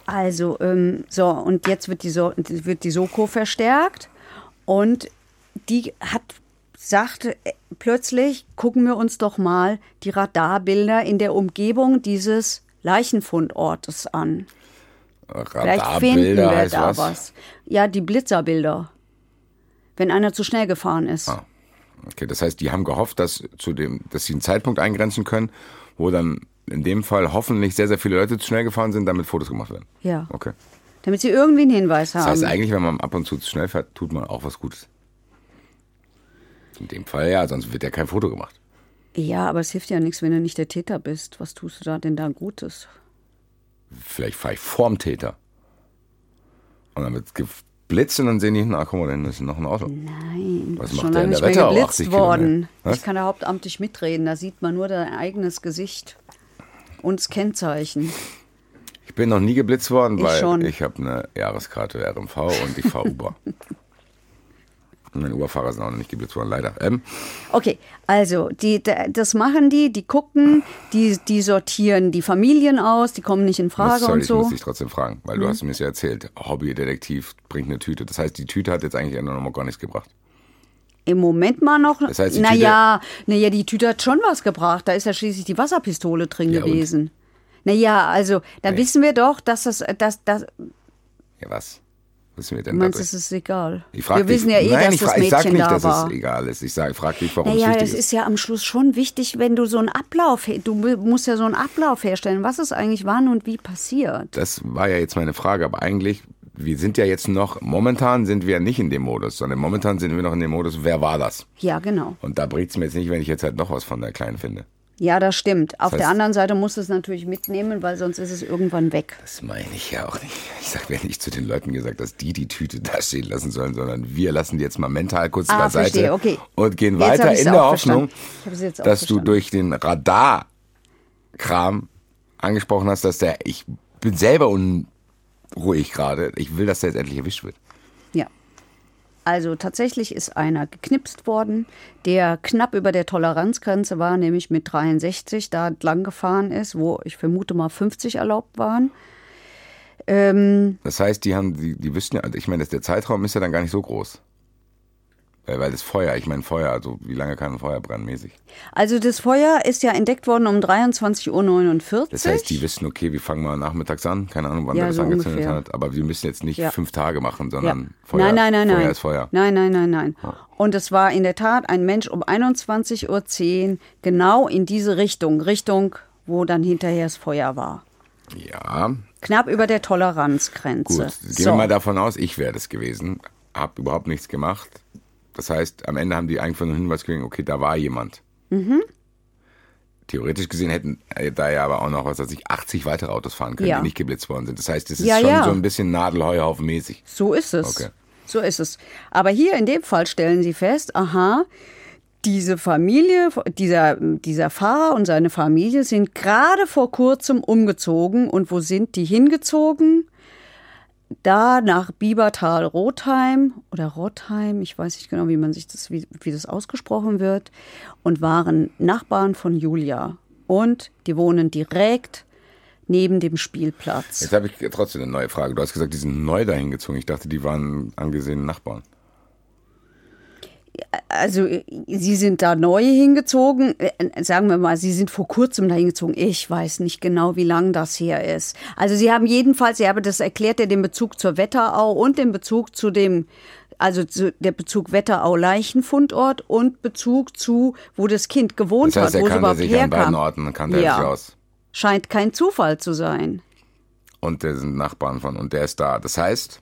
Also, ähm, so, und jetzt wird die, so wird die Soko verstärkt und die hat, sagte äh, plötzlich, gucken wir uns doch mal die Radarbilder in der Umgebung dieses Leichenfundortes an. Vielleicht finden Radarbilder wir heißt da was? was. Ja, die Blitzerbilder. Wenn einer zu schnell gefahren ist. Ah. Okay, das heißt, die haben gehofft, dass, zu dem, dass sie einen Zeitpunkt eingrenzen können, wo dann in dem Fall hoffentlich sehr, sehr viele Leute zu schnell gefahren sind, damit Fotos gemacht werden. Ja. Okay. Damit sie irgendwie einen Hinweis Das haben. heißt, eigentlich, wenn man ab und zu zu schnell fährt, tut man auch was Gutes. In dem Fall ja, sonst wird ja kein Foto gemacht. Ja, aber es hilft ja nichts, wenn du nicht der Täter bist. Was tust du da denn da Gutes? Vielleicht fahre ich vorm Täter. Und dann wird geblitzt und dann sehen die, na, guck mal, da ist noch ein Auto. Nein, Was macht schon lange nicht mehr geblitzt 80 worden. Ich kann da hauptamtlich mitreden. Da sieht man nur dein eigenes Gesicht und das Kennzeichen. Ich bin noch nie geblitzt worden, Ich weil schon. ich habe eine Jahreskarte RMV und ich fahre *laughs* Uber. Und Meine Uberfahrer sind auch noch nicht geblitzt worden, leider. Ähm, Okay, also die, da- das machen die, die gucken, die, die sortieren die Familien aus, die kommen nicht in Frage sorry, und ich so. Mhm. muss dich trotzdem fragen, weil du hast mir ja erzählt. Hobbydetektiv bringt eine Tüte. Das heißt, die Tüte hat jetzt eigentlich noch mal gar nichts gebracht. Im Moment mal noch. Das heißt, die naja, naja, die Tüte hat schon was gebracht. Da ist ja schließlich die Wasserpistole drin Ja, und? gewesen. Naja, also da Nee. wissen wir doch, dass das, dass, dass Ja, was? Wissen wir denn meinst, dadurch? es ist egal. Ich frag wir dich, wissen ja eh, nein, dass ich, das fra- ich Mädchen sag nicht, da dass war. es egal ist. Ich sag, frag dich, warum Naja, es das wichtig ist ist. ja am Schluss schon wichtig, wenn du so einen Ablauf, du musst ja so einen Ablauf herstellen, was ist eigentlich wann und wie passiert. Das war ja jetzt meine Frage, aber eigentlich, wir sind ja jetzt noch, momentan sind wir nicht in dem Modus, sondern momentan sind wir noch in dem Modus, wer war das? Ja, genau. Und da bringt's mir jetzt nicht, wenn ich jetzt halt noch was von der Kleinen finde. Ja, das stimmt. Auf heißt- der anderen Seite musst du es natürlich mitnehmen, weil sonst ist es irgendwann weg. Das meine ich ja auch nicht. Ich sag mir nicht zu den Leuten gesagt, dass die die Tüte da stehen lassen sollen, sondern wir lassen die jetzt mal mental kurz Ah, beiseite okay. und gehen Jetzt weiter in der Hoffnung, verstanden. Dass du verstanden. durch den Radar Kram angesprochen hast, dass der, ich bin selber unruhig gerade. Ich will, dass der jetzt endlich erwischt wird. Also tatsächlich ist einer geknipst worden, der knapp über der Toleranzgrenze war, nämlich mit 63 da entlang gefahren ist, wo ich vermute mal 50 erlaubt waren. Ähm, Das heißt, die haben, die, die wüssten ja, ich meine, der Zeitraum ist ja dann gar nicht so groß. Weil, weil das Feuer, ich meine Feuer, also wie lange kann ein Feuer brennen mäßig? also das Feuer ist ja entdeckt worden um 23.49 Uhr. Das heißt, die wissen, okay, wir fangen mal nachmittags an, keine Ahnung, wann Ja, das so angezündet ungefähr. hat, aber wir müssen jetzt nicht Ja. fünf Tage machen, Ja. sondern Feuer, nein, nein, nein, Feuer nein. ist Feuer. Nein, nein, nein, nein. Und es war in der Tat ein Mensch um 21.10 Uhr genau in diese Richtung, Richtung, wo dann hinterher das Feuer war. Ja, Knapp über der Toleranzgrenze. gut. Gehen So. wir mal davon aus, ich wäre das gewesen, hab überhaupt nichts gemacht. Das heißt, am Ende haben die einfach nur einen Hinweis gekriegt, okay, da war jemand. Mhm. Theoretisch gesehen hätten äh, da ja aber auch noch, was weiß ich, 80 weitere Autos fahren können, Ja. die nicht geblitzt worden sind. Das heißt, es ist Ja, schon ja. so ein bisschen Nadelheuhaufen-mäßig. So ist es. Okay. So ist es. Aber hier in dem Fall stellen Sie fest, aha, diese Familie, dieser, dieser Fahrer und seine Familie sind gerade vor kurzem umgezogen. Und wo sind die hingezogen? Da nach Biebertal-Rotheim oder Rotheim, ich weiß nicht genau, wie man sich das, wie, wie das ausgesprochen wird, und waren Nachbarn von Julia. Und die wohnen direkt neben dem Spielplatz. Jetzt habe ich trotzdem eine neue Frage. Du hast gesagt, die sind neu dahin gezogen. Ich dachte, die waren angesehene Nachbarn. Also äh, Sie sind da neu hingezogen. Äh, Sagen wir mal, Sie sind vor kurzem da hingezogen. Ich weiß nicht genau, wie lang das her ist. Also Sie haben jedenfalls, Sie haben das erklärt, ja den Bezug zur Wetterau und den Bezug zu dem, also zu, der Bezug Wetterau-Leichenfundort und Bezug zu, wo das Kind gewohnt Das heißt, hat, wo es überhaupt sich an beiden herkam. Orten, kannte Ja. sich aus. Scheint kein Zufall zu sein. Und der sind Nachbarn von und der ist da. Das heißt,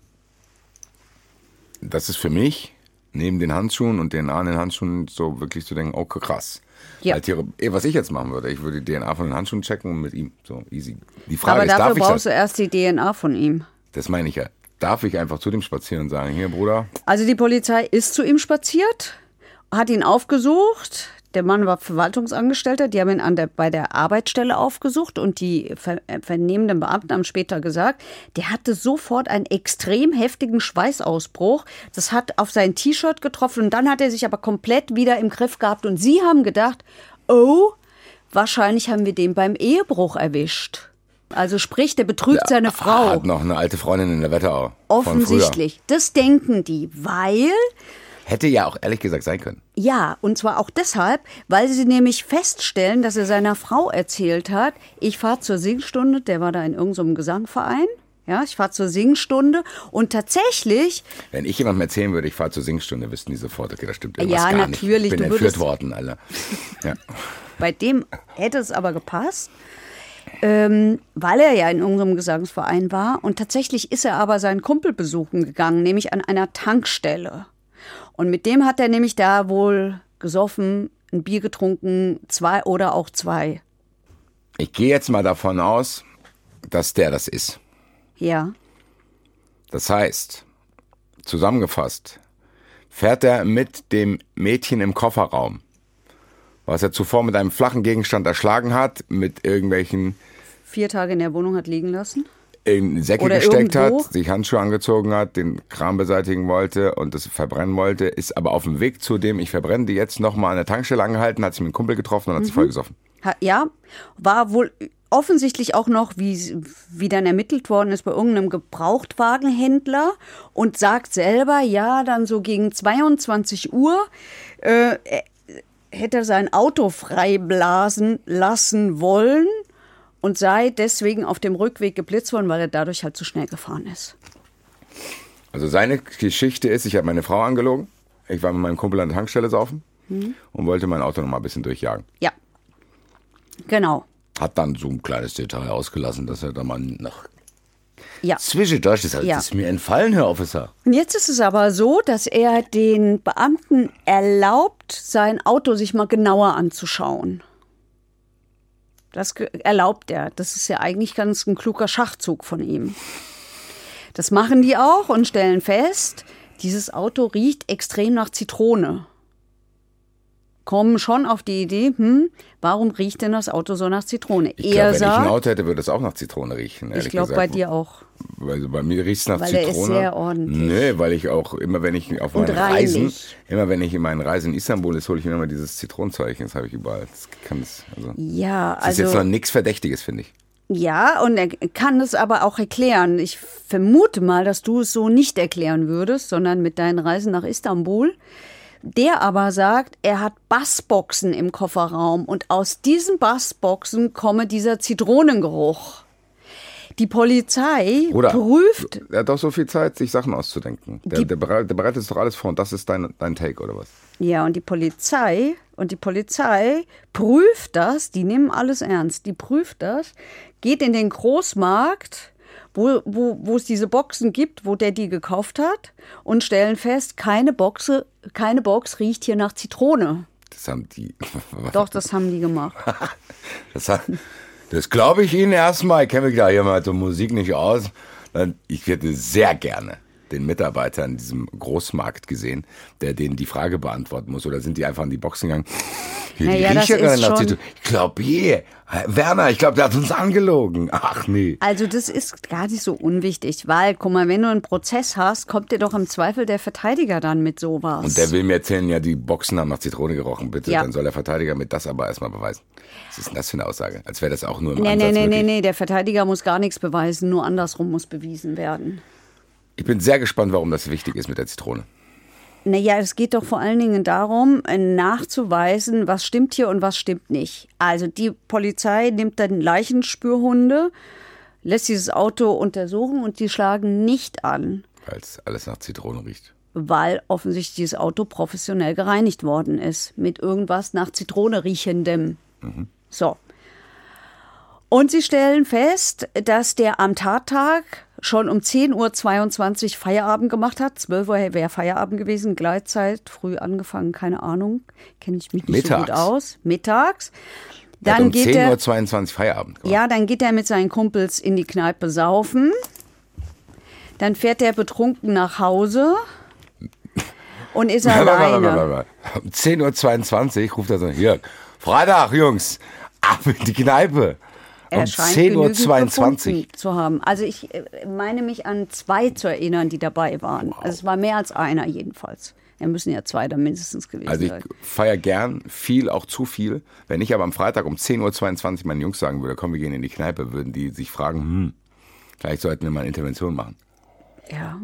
das ist für mich, neben den Handschuhen und DNA an den Handschuhen, so wirklich zu denken, okay, krass. Ja. Theor- eh, was ich jetzt machen würde, ich würde die DNA von den Handschuhen checken und mit ihm. So easy. Die Frage Aber ist, dafür darf ich brauchst das? du erst die DNA von ihm. Das meine ich ja. Darf ich einfach zu dem spazieren und sagen, hier Bruder, Also die Polizei ist zu ihm spaziert, hat ihn aufgesucht. Der Mann war Verwaltungsangestellter, die haben ihn an der, bei der Arbeitsstelle aufgesucht und die ver äh, vernehmenden Beamten haben später gesagt, der hatte sofort einen extrem heftigen Schweißausbruch. Das hat auf sein T-Shirt getroffen und dann hat er sich aber komplett wieder im Griff gehabt und sie haben gedacht, oh, wahrscheinlich haben wir den beim Ehebruch erwischt. Also sprich, der betrügt seine Frau. hat noch eine alte Freundin in der Wetterau. Offensichtlich. Das denken die, weil Hätte ja auch ehrlich gesagt sein können. Ja, und zwar auch deshalb, weil sie nämlich feststellen, dass er seiner Frau erzählt hat, ich fahre zur Singstunde, der war da in irgendeinem Gesangverein. Ja, ich fahre zur Singstunde und tatsächlich, Wenn ich jemandem erzählen würde, ich fahre zur Singstunde, wüssten die sofort, okay, das stimmt irgendwas Ja, gar natürlich, nicht. Ich bin du entführt würdest- worden, Alter. *laughs* Ja. bei dem hätte es aber gepasst, ähm, weil er ja in irgendeinem Gesangsverein war. Und tatsächlich ist er aber seinen Kumpel besuchen gegangen, nämlich an einer Tankstelle. Und mit dem hat er nämlich da wohl gesoffen, ein Bier getrunken, zwei oder auch zwei. Ich gehe jetzt mal davon aus, dass der das ist. Ja. Das heißt, zusammengefasst, fährt er mit dem Mädchen im Kofferraum, was er zuvor mit einem flachen Gegenstand erschlagen hat, mit irgendwelchen vier Tage in der Wohnung hat liegen lassen. In Säcke Oder gesteckt irgendwo. hat, sich Handschuhe angezogen hat, den Kram beseitigen wollte und das verbrennen wollte, ist aber auf dem Weg zu dem, ich verbrenne die jetzt nochmal an der Tankstelle angehalten, hat sich mit einem Kumpel getroffen und hat sich vollgesoffen. Ha, ja, war wohl offensichtlich auch noch, wie, wie dann ermittelt worden ist, bei irgendeinem Gebrauchtwagenhändler und sagt selber, ja, dann so gegen 22 Uhr äh, äh, hätte er sein Auto freiblasen lassen wollen und sei deswegen auf dem Rückweg geblitzt worden, weil er dadurch halt zu schnell gefahren ist. Also seine Geschichte ist, ich habe meine Frau angelogen, ich war mit meinem Kumpel an der Tankstelle saufen Mhm. und wollte mein Auto nochmal ein bisschen durchjagen. Ja, genau. Hat dann so ein kleines Detail ausgelassen, dass er da mal nach Ja. Zwischendurch ist, halt, Ja. das ist mir entfallen, Herr Officer. Und jetzt ist es aber so, dass er den Beamten erlaubt, sein Auto sich mal genauer anzuschauen. Das erlaubt er. Das ist ja eigentlich ganz ein kluger Schachzug von ihm. Das machen die auch und stellen fest, dieses Auto riecht extrem nach Zitrone. Kommen schon auf die Idee, hm, warum riecht denn das Auto so nach Zitrone? Ich er glaub, wenn ich ein Auto hätte, würde es auch nach Zitrone riechen. ich glaube bei dir auch. Weil bei mir riecht es nach Weil er ist Zitrone. sehr ordentlich. Nee, weil ich auch immer, wenn ich auf meinen Reisen, immer wenn ich in meinen Reisen in Istanbul ist, hole ich mir immer dieses Zitronenzeug. Das habe ich überall. Das kann es. Also, Ja, das ist jetzt also noch nichts Verdächtiges, finde ich. ja, und er kann es aber auch erklären. Ich vermute mal, dass du es so nicht erklären würdest, sondern mit deinen Reisen nach Istanbul. Der aber sagt, er hat Bassboxen im Kofferraum und aus diesen Bassboxen komme dieser Zitronengeruch. Die Polizei Oder prüft er hat doch so viel Zeit, sich Sachen auszudenken. Der, der, bereit- der bereitet es doch alles vor und das ist dein, dein Take, oder was? Ja, und die Polizei, und die Polizei prüft das, die nehmen alles ernst, die prüft das, geht in den Großmarkt, wo, wo, wo es diese Boxen gibt, wo der die gekauft hat, und stellen fest, keine, Boxe, keine Box riecht hier nach Zitrone. Das haben die. *laughs* Doch, das haben die gemacht. *laughs* Das, hat- das glaube ich Ihnen erstmal. Ich kenne mich da hier mal zur Musik nicht aus. Ich hätte sehr gerne den Mitarbeiter in diesem Großmarkt gesehen, der denen die Frage beantworten muss. Oder sind die einfach in die Boxen gegangen? Hier, Na die ja, das ist schon-. Ich glaube, hier, Werner, ich glaube, der hat uns angelogen. Ach nee. Also das ist gar nicht so unwichtig, weil, guck mal, wenn du einen Prozess hast, kommt dir doch im Zweifel der Verteidiger dann mit sowas. Und der will mir erzählen, ja, die Boxen haben nach Zitrone gerochen, bitte. Ja. Dann soll der Verteidiger mir das aber erstmal beweisen. Was ist denn das für eine Aussage? Als wäre das auch nur im Nee, Ansatz nee, nee, nee, nee, der Verteidiger muss gar nichts beweisen, nur andersrum muss bewiesen werden. Ich bin sehr gespannt, warum das wichtig ist mit der Zitrone. Naja, es geht doch vor allen Dingen darum, äh, nachzuweisen, was stimmt hier und was stimmt nicht. Also die Polizei nimmt dann Leichenspürhunde, lässt dieses Auto untersuchen und die schlagen nicht an, Weil es alles nach Zitrone riecht. weil offensichtlich dieses Auto professionell gereinigt worden ist. Mit irgendwas nach Zitrone riechendem. So. Und sie stellen fest, dass der am Tattag schon um 10.22 Uhr Feierabend gemacht hat. 12 Uhr wäre Feierabend gewesen, Gleitzeit, früh angefangen, keine Ahnung. Kenne ich mich nicht so gut Mittags. aus. Mittags. Der hat Dann um geht er, 10.22 Uhr Feierabend gemacht. ja, dann geht er mit seinen Kumpels in die Kneipe saufen. Dann fährt er betrunken nach Hause und ist alleine. Um 10.22 Uhr ruft er so, hier, Freitag, Jungs, ab in die Kneipe. Um Er scheint genügend 10.22 Uhr. zu haben. Also ich äh, meine mich an zwei zu erinnern, die dabei waren. Also es war mehr als einer jedenfalls. Ja, müssen ja zwei da mindestens gewesen Also ich sein. feiere gern viel, auch zu viel. Wenn ich aber am Freitag um 10.22 Uhr meinen Jungs sagen würde, komm, wir gehen in die Kneipe, würden die sich fragen, hm, vielleicht sollten wir mal eine Intervention machen. Ja,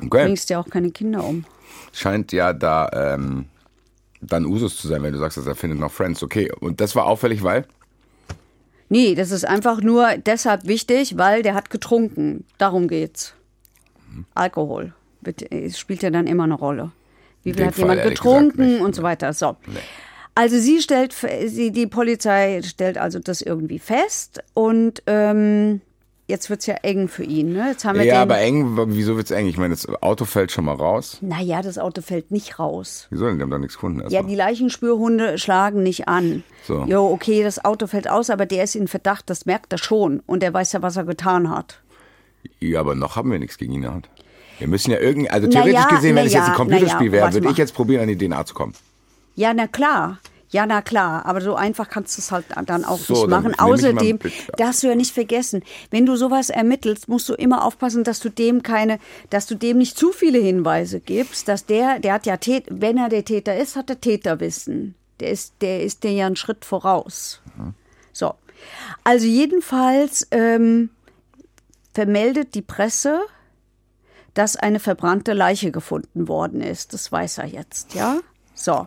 Okay. bringst ja auch keine Kinder um. Scheint ja da ähm, dann Usus zu sein, wenn du sagst, dass er findet noch Friends. Okay, und das war auffällig, weil? Nee, das ist einfach nur deshalb wichtig, weil der hat getrunken. Darum geht's. Mhm. Alkohol wird, äh, spielt ja dann immer eine Rolle. Wie viel hat Fall jemand getrunken und so weiter. So. Also sie stellt, sie, die Polizei stellt also das irgendwie fest und ähm, jetzt wird's ja eng für ihn. Ne? Jetzt haben wir Ja, aber eng, wieso wird's eng? Ich meine, das Auto fällt schon mal raus. Naja, das Auto fällt nicht raus. Wieso denn? Die haben doch nichts gefunden. Ja, erstmal. die Leichenspürhunde schlagen nicht an. So. Jo, okay, das Auto fällt aus, aber der ist in Verdacht, das merkt er schon. Und er weiß ja, was er getan hat. Ja, aber noch haben wir nichts gegen ihn Hand. Wir müssen ja irgendwie, also theoretisch ja, gesehen, wenn es jetzt ja, ein Computerspiel na ja, wäre, würde mal. ich jetzt probieren, an die DNA zu kommen. Ja, na klar. Ja, na klar, aber so einfach kannst du es halt dann auch So, nicht machen. Außerdem, darfst du ja nicht vergessen, wenn du sowas ermittelst, musst du immer aufpassen, dass du dem keine, dass du dem nicht zu viele Hinweise gibst, dass der, der hat ja Tät, wenn er der Täter ist, hat er Täterwissen. Der ist, der ist dir ja einen Schritt voraus. So. Also jedenfalls ähm, vermeldet die Presse, dass eine verbrannte Leiche gefunden worden ist. Das weiß er jetzt, ja? So.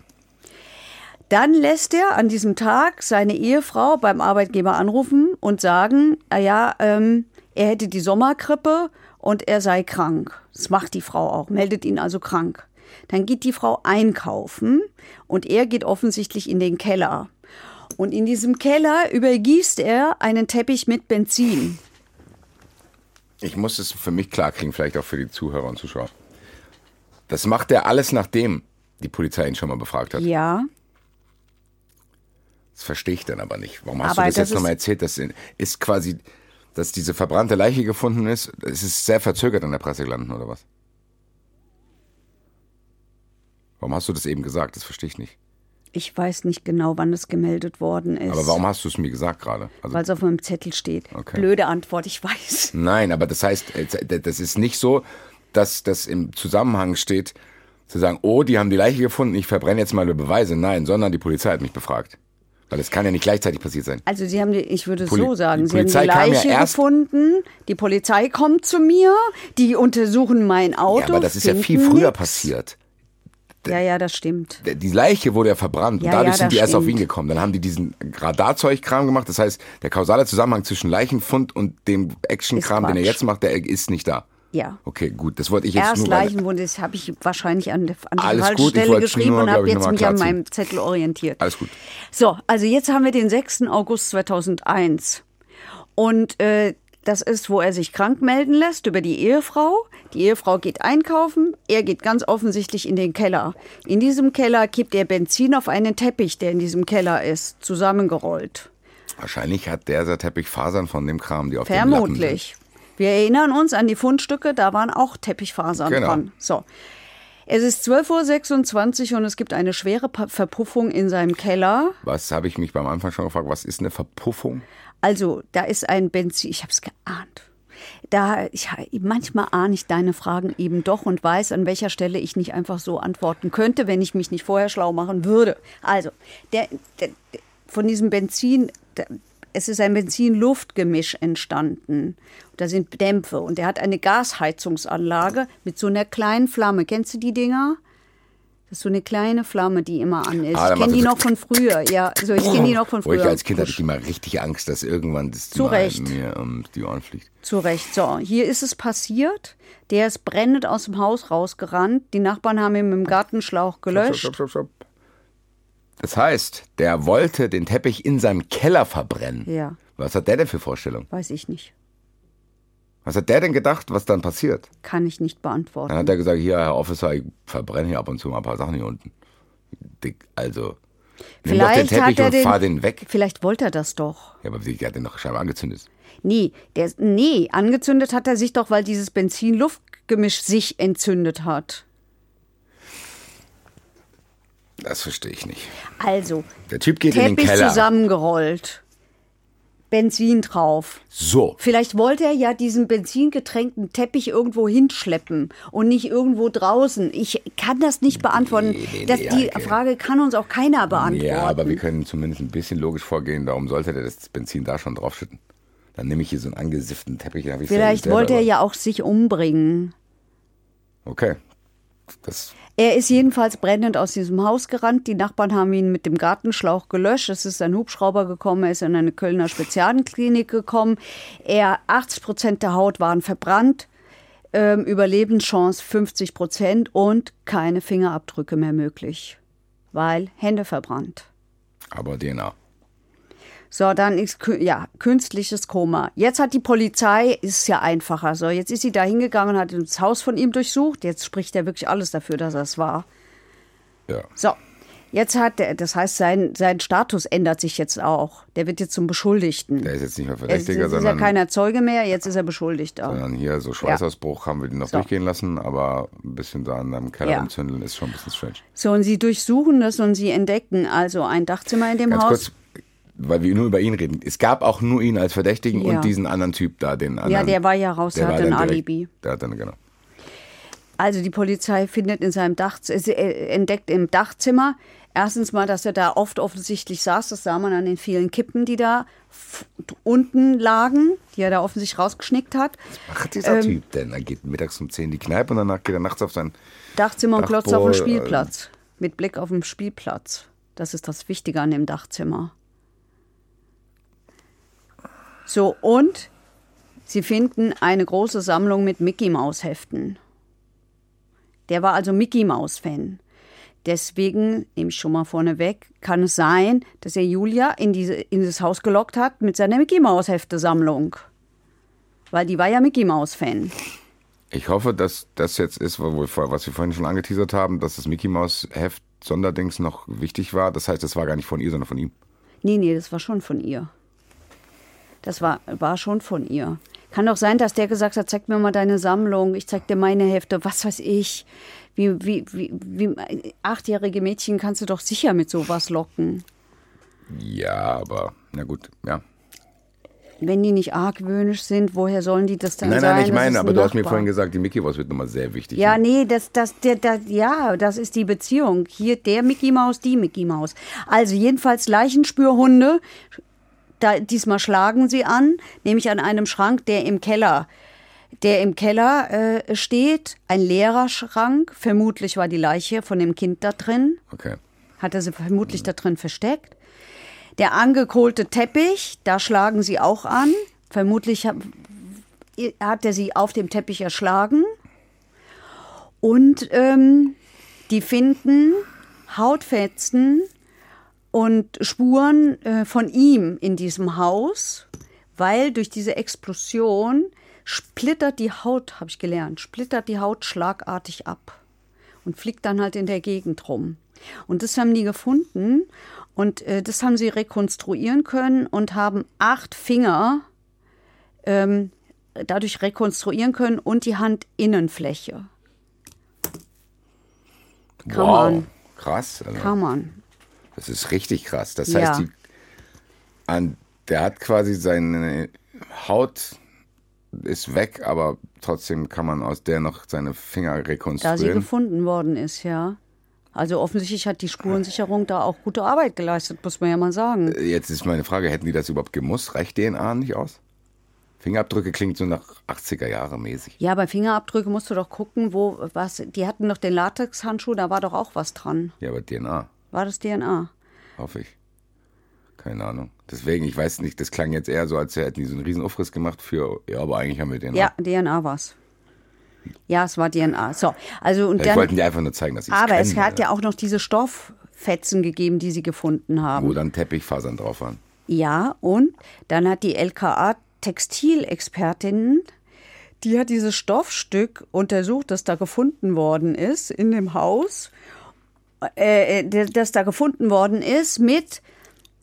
Dann lässt er an diesem Tag seine Ehefrau beim Arbeitgeber anrufen und sagen, ah ja, ähm, er hätte die Sommergrippe und er sei krank. Das macht die Frau auch, meldet ihn also krank. Dann geht die Frau einkaufen und er geht offensichtlich in den Keller. Und in diesem Keller übergießt er einen Teppich mit Benzin. Ich muss es für mich klar kriegen, vielleicht auch für die Zuhörer und Zuschauer. Das macht er alles, nachdem die Polizei ihn schon mal befragt hat. Ja, Das verstehe ich dann aber nicht. Warum hast Aber du das, das jetzt nochmal erzählt? Das ist quasi, dass diese verbrannte Leiche gefunden ist. Es ist sehr verzögert in der Presse gelandet, oder was? Warum hast du das eben gesagt? Das verstehe ich nicht. Ich weiß nicht genau, wann es gemeldet worden ist. Aber warum hast du es mir gesagt gerade? Also, Weil es auf meinem Zettel steht. Okay. Blöde Antwort, ich weiß. nein, aber das heißt, äh, das ist nicht so, dass das im Zusammenhang steht, zu sagen, oh, die haben die Leiche gefunden, ich verbrenne jetzt meine Beweise. Nein, sondern die Polizei hat mich befragt. Weil es kann ja nicht gleichzeitig passiert sein. Also Sie haben, die, ich würde es Poli- so sagen, Sie haben die ja Leiche erst- gefunden, die Polizei kommt zu mir, die untersuchen mein Auto. Ja, aber das ist ja viel früher nix. passiert. Ja, ja, das stimmt. Die Leiche wurde ja verbrannt Ja, und dadurch ja, sind die erst auf stimmt. ihn gekommen. Dann haben die diesen Radarzeugkram gemacht. Das heißt, der kausale Zusammenhang zwischen Leichenfund und dem Actionkram, den er jetzt macht, der ist nicht da. Ja. Okay, gut. Das wollte ich jetzt Erst nur. Leichenwunde, das habe ich wahrscheinlich an, der- an der falschen gut, Stelle geschrieben nur, und habe jetzt mich an meinem Zettel orientiert. Alles gut. So, also jetzt haben wir den 6. August 2001. Und äh, das ist, wo er sich krank melden lässt über die Ehefrau. Die Ehefrau geht einkaufen, er geht ganz offensichtlich in den Keller. In diesem Keller kippt er Benzin auf einen Teppich, der in diesem Keller ist, zusammengerollt. Wahrscheinlich hat der Teppich Fasern von dem Kram, die auf dem Lappen Vermutlich. Wir erinnern uns an die Fundstücke, da waren auch Teppichfasern Genau. dran. So. Es ist 12.26 Uhr und es gibt eine schwere Verpuffung in seinem Keller. Was habe ich mich beim Anfang schon gefragt? Was ist eine Verpuffung? Also, da ist ein Benzin, ich habe es geahnt. Da, ich, manchmal ahne ich deine Fragen eben doch und weiß, an welcher Stelle ich nicht einfach so antworten könnte, wenn ich mich nicht vorher schlau machen würde. Also, der, der, von diesem Benzin, es ist ein Benzin-Luft-Gemisch entstanden. Da sind Dämpfe und er hat eine Gasheizungsanlage mit so einer kleinen Flamme. Kennst du die Dinger? Das ist so eine kleine Flamme, die immer an ist. Ah, ich kenne die noch von früher. Ja, also ich kenne die noch von Wo ich früher. als Kind hatte ich immer richtig Angst, dass irgendwann das Zu Recht. mir um die Ohren fliegt. Zu Recht. So, hier ist es passiert. Der ist brennend aus dem Haus rausgerannt. Die Nachbarn haben ihn mit dem Gartenschlauch gelöscht. Stopp, stopp, stopp. Das heißt, der wollte den Teppich in seinem Keller verbrennen. Ja, Was hat der denn für Vorstellung? weiß ich nicht. Was hat der denn gedacht, was dann passiert? Kann ich nicht Dann beantworten. hat er gesagt, hier, Herr Officer, ich verbrenne hier ab und zu mal ein paar Sachen hier unten. Dick, also, nimm doch den Vielleicht hat Teppich er und den, fahr den weg. Vielleicht wollte er das doch. Ja, aber wie, der hat den doch scheinbar angezündet. Nee, der, nee, angezündet hat er sich doch, weil dieses Benzin-Luft-Gemisch sich entzündet hat. Das verstehe ich nicht. Also, Der Typ geht in den Teppich Keller. zusammengerollt. Benzin drauf. So. Vielleicht wollte er ja diesen benzingetränkten Teppich irgendwo hinschleppen und nicht irgendwo draußen. Ich kann das nicht beantworten. Nee, nee, das, nee, die Heike. Frage kann uns auch keiner beantworten. Ja, aber wir können zumindest ein bisschen logisch vorgehen. Darum sollte der das Benzin da schon draufschütten. Dann nehme ich hier so einen angesifften Teppich. Vielleicht wollte er ja auch sich umbringen. Okay. Das, Er ist jedenfalls brennend aus diesem Haus gerannt. Die Nachbarn haben ihn mit dem Gartenschlauch gelöscht. Es ist ein Hubschrauber gekommen. Er ist in eine Kölner Spezialklinik gekommen. Er, 80 Prozent der Haut waren verbrannt. Ähm, Überlebenschance 50 Prozent und keine Fingerabdrücke mehr möglich, weil Hände verbrannt. aber DNA. So, dann ist ja künstliches Koma. Jetzt hat die Polizei, ist ja einfacher. So, jetzt ist sie da hingegangen und hat das Haus von ihm durchsucht. Jetzt spricht er wirklich alles dafür, dass er es war. Ja. So, jetzt hat er, das heißt, sein, sein Status ändert sich jetzt auch. Der wird jetzt zum Beschuldigten. Der ist jetzt nicht mehr Es ist, Verdächtiger, ist ja sondern, keiner Zeuge mehr, jetzt ist er Beschuldigter. sondern hier so Schweißausbruch haben wir den noch So. durchgehen lassen, aber ein bisschen da in einem Keller Ja. rumzündeln ist schon ein bisschen strange. So, und sie durchsuchen das und sie entdecken also ein Dachzimmer in dem Ganz Haus. kurz, weil wir nur über ihn reden. Es gab auch nur ihn als Verdächtigen Ja. und diesen anderen Typ da, den anderen. Ja, der war ja raus, der war hatte ein Alibi. Der hat dann, genau. Also die Polizei findet in seinem Dach, äh, entdeckt im Dachzimmer erstens mal, dass er da oft offensichtlich saß. Das sah man an den vielen Kippen, die da unten lagen, die er da offensichtlich rausgeschnickt hat. Was macht dieser Ähm, Typ denn? Er geht mittags um 10 in die Kneipe und danach geht er nachts auf sein. Dachzimmer und klotzt auf Dachbohr, dem Spielplatz. Mit Blick auf den Spielplatz. Das ist das Wichtige an dem Dachzimmer. So, und sie finden eine große Sammlung mit Mickey Maus Heften. Der war also Mickey Maus Fan. Deswegen, nehme ich schon mal vorneweg, kann es sein, dass er Julia in, diese, in dieses Haus gelockt hat mit seiner Mickey Maus Hefte Sammlung. Weil die war ja Mickey Maus Fan. Ich hoffe, dass das jetzt ist, was wir vorhin schon angeteasert haben, dass das Mickey Maus Heft Sonderdings noch wichtig war. Das heißt, das war gar nicht von ihr, sondern von ihm. Nee, nee, das war schon von ihr. Das war, war schon von ihr. Kann doch sein, dass der gesagt hat, zeig mir mal deine Sammlung, ich zeig dir meine Hefte, was weiß ich. Wie, wie, wie, wie achtjährige Mädchen kannst du doch sicher mit sowas locken. Ja, aber na gut, ja. Wenn die nicht argwöhnisch sind, woher sollen die das dann Nein, sein? nein, ich Das meine, aber du hast mir vorhin gesagt, die Mickey Mouse wird nochmal sehr wichtig. Ja, nee, das, das, der, der, ja, das ist die Beziehung. Hier der Mickey Maus, die Mickey Maus. Also jedenfalls Leichenspürhunde. Da, diesmal schlagen sie an, nämlich an einem Schrank, der im Keller, der im Keller äh, steht. Ein leerer Schrank. Vermutlich war die Leiche von dem Kind da drin. Okay. Hat er sie vermutlich da drin versteckt. Der angekohlte Teppich, da schlagen sie auch an. Vermutlich hat, hat er sie auf dem Teppich erschlagen. Und ähm, die finden Hautfetzen und Spuren äh, von ihm in diesem Haus, weil durch diese Explosion splittert die Haut, habe ich gelernt, splittert die Haut schlagartig ab und fliegt dann halt in der Gegend rum. Und das haben die gefunden und äh, das haben sie rekonstruieren können und haben acht Finger ähm, dadurch rekonstruieren können und die Handinnenfläche. Kann wow. man. Krass. Also, Kann man. Das ist richtig krass. Das Ja. heißt, die, an, der hat quasi seine Haut ist weg, aber trotzdem kann man aus der noch seine Finger Da sie rekonstruieren. gefunden worden ist, ja. Also offensichtlich hat die Spurensicherung da auch gute Arbeit geleistet, muss man ja mal sagen. Jetzt ist meine Frage, hätten die das überhaupt gemusst? Reicht DNA nicht aus? Fingerabdrücke klingt so nach 80er Jahre mäßig. Ja, bei Fingerabdrücke musst du doch gucken, wo was. Die hatten doch den Latexhandschuh, da war doch auch was dran. Ja, aber DNA, War das DNA? hoffe ich. Keine Ahnung. Deswegen, ich weiß nicht, das klang jetzt eher so, als hätten die so einen riesen Aufriss gemacht für, ja, aber eigentlich haben wir DNA. Ja, DNA war's. Ja, es war DNA. So, also und Vielleicht dann. wollten die einfach nur zeigen, dass es Aber können, es hat oder? ja auch noch diese Stofffetzen gegeben, die sie gefunden haben. Wo dann Teppichfasern drauf waren. Ja, und dann hat die LKA Textilexpertin, die hat dieses Stoffstück untersucht, das da gefunden worden ist in dem Haus, äh, äh, das da gefunden worden ist, mit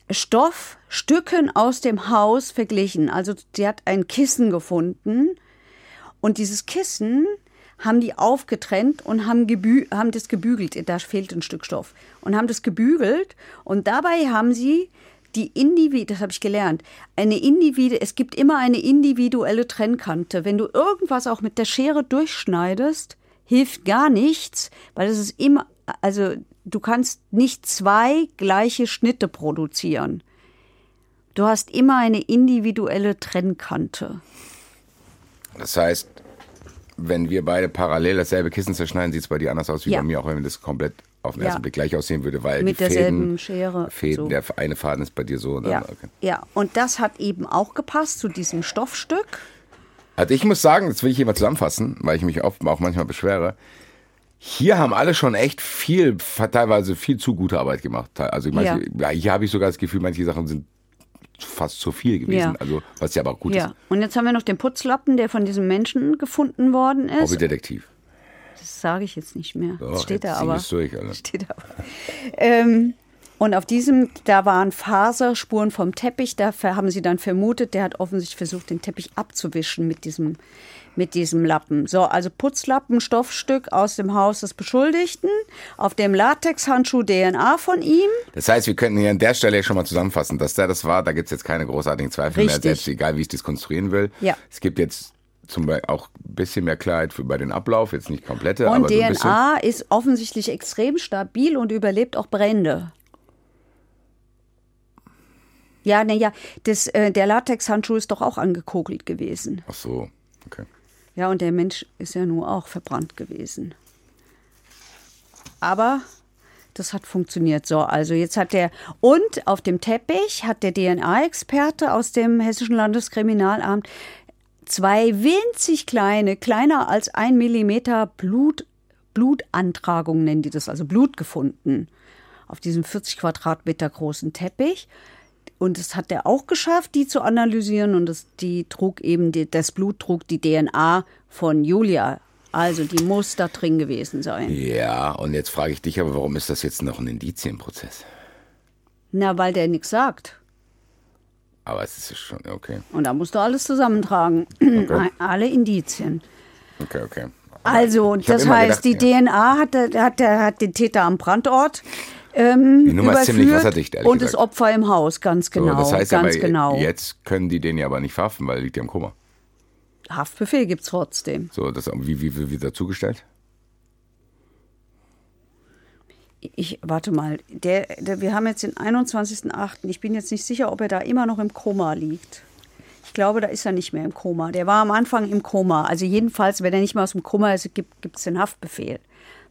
Stoffstücken aus dem Haus verglichen. Also sie hat ein Kissen gefunden und dieses Kissen haben die aufgetrennt und haben, haben das gebügelt. Da fehlt ein Stück Stoff. Und haben das gebügelt und dabei haben sie die Individu, das habe ich gelernt, eine Individu, es gibt immer eine individuelle Trennkante. Wenn du irgendwas auch mit der Schere durchschneidest, hilft gar nichts, weil es ist immer, also du kannst nicht zwei gleiche Schnitte produzieren. Du hast immer eine individuelle Trennkante. Das heißt, wenn wir beide parallel dasselbe Kissen zerschneiden, sieht es bei dir anders aus wie Ja. bei mir, auch wenn das komplett auf den Ja. ersten Blick gleich aussehen würde, weil Mit derselben Fäden, Schere, Fäden so. der eine Faden ist bei dir so. Und dann, Ja, okay. ja, und das hat eben auch gepasst zu diesem Stoffstück. Also ich muss sagen, das will ich hier mal zusammenfassen, weil ich mich oft auch manchmal beschwere. Hier haben alle schon echt viel, teilweise viel zu gute Arbeit gemacht. Also manche, ja. hier habe ich sogar das Gefühl, manche Sachen sind fast zu viel gewesen. Ja. Also was ja aber auch gut Ja, ist. und jetzt haben wir noch den Putzlappen, der von diesem Menschen gefunden worden ist. Hobbydetektiv. Das sage ich jetzt nicht mehr. Doch, das steht da aber. durch, Alter. Steht da aber. Ähm, und auf diesem, da waren Faserspuren vom Teppich. Da haben sie dann vermutet, der hat offensichtlich versucht, den Teppich abzuwischen mit diesem, mit diesem Lappen. So, also Putzlappen, Stoffstück aus dem Haus des Beschuldigten. Auf dem Latexhandschuh DNA von ihm. Das heißt, wir könnten hier an der Stelle schon mal zusammenfassen, dass der das war. Da gibt es jetzt keine großartigen Zweifel mehr, Richtig. selbst egal, wie ich das konstruieren will. Ja. Es gibt jetzt zum Beispiel auch ein bisschen mehr Klarheit für bei den Ablauf, jetzt nicht komplette, Und aber so. DNA ist offensichtlich extrem stabil und überlebt auch Brände. Ja, naja, äh, der Latexhandschuh ist doch auch angekokelt gewesen. Ach so, okay. Ja, und der Mensch ist ja nur auch verbrannt gewesen. Aber das hat funktioniert. So, also jetzt hat der, und auf dem Teppich hat der DNA-Experte aus dem Hessischen Landeskriminalamt zwei winzig kleine, kleiner als ein Millimeter Blut, Blutantragung nennen die das, also Blut gefunden. Auf diesem 40 Quadratmeter großen Teppich. Und das hat er auch geschafft, die zu analysieren. Und das, die trug eben, die, das Blut trug die DNA von Julia. Also die muss da drin gewesen sein. Ja, und jetzt frage ich dich aber, warum ist das jetzt noch ein Indizienprozess? Na, weil der nichts sagt. Aber es ist schon, okay, Und da musst du alles zusammentragen. *clears throat* Alle Indizien. okay, okay. Also, das heißt, gedacht, die ja. DNA hat, hat, der, hat den Täter am Brandort ähm, Die Nummer ist ziemlich wasserdicht, ehrlich und das gesagt. Opfer im Haus, ganz So, genau. das heißt ganz aber, genau. jetzt können die den ja aber nicht verhaften, weil er liegt ja im Koma. Haftbefehl gibt's trotzdem. So, das, wie, wie, wie wird er zugestellt? Ich warte mal, der, der, wir haben jetzt den 21.08. Ich bin jetzt nicht sicher, ob er da immer noch im Koma liegt. Ich glaube, da ist er nicht mehr im Koma. Der war am Anfang im Koma. Also jedenfalls, wenn er nicht mehr aus dem Koma ist, gibt es den Haftbefehl.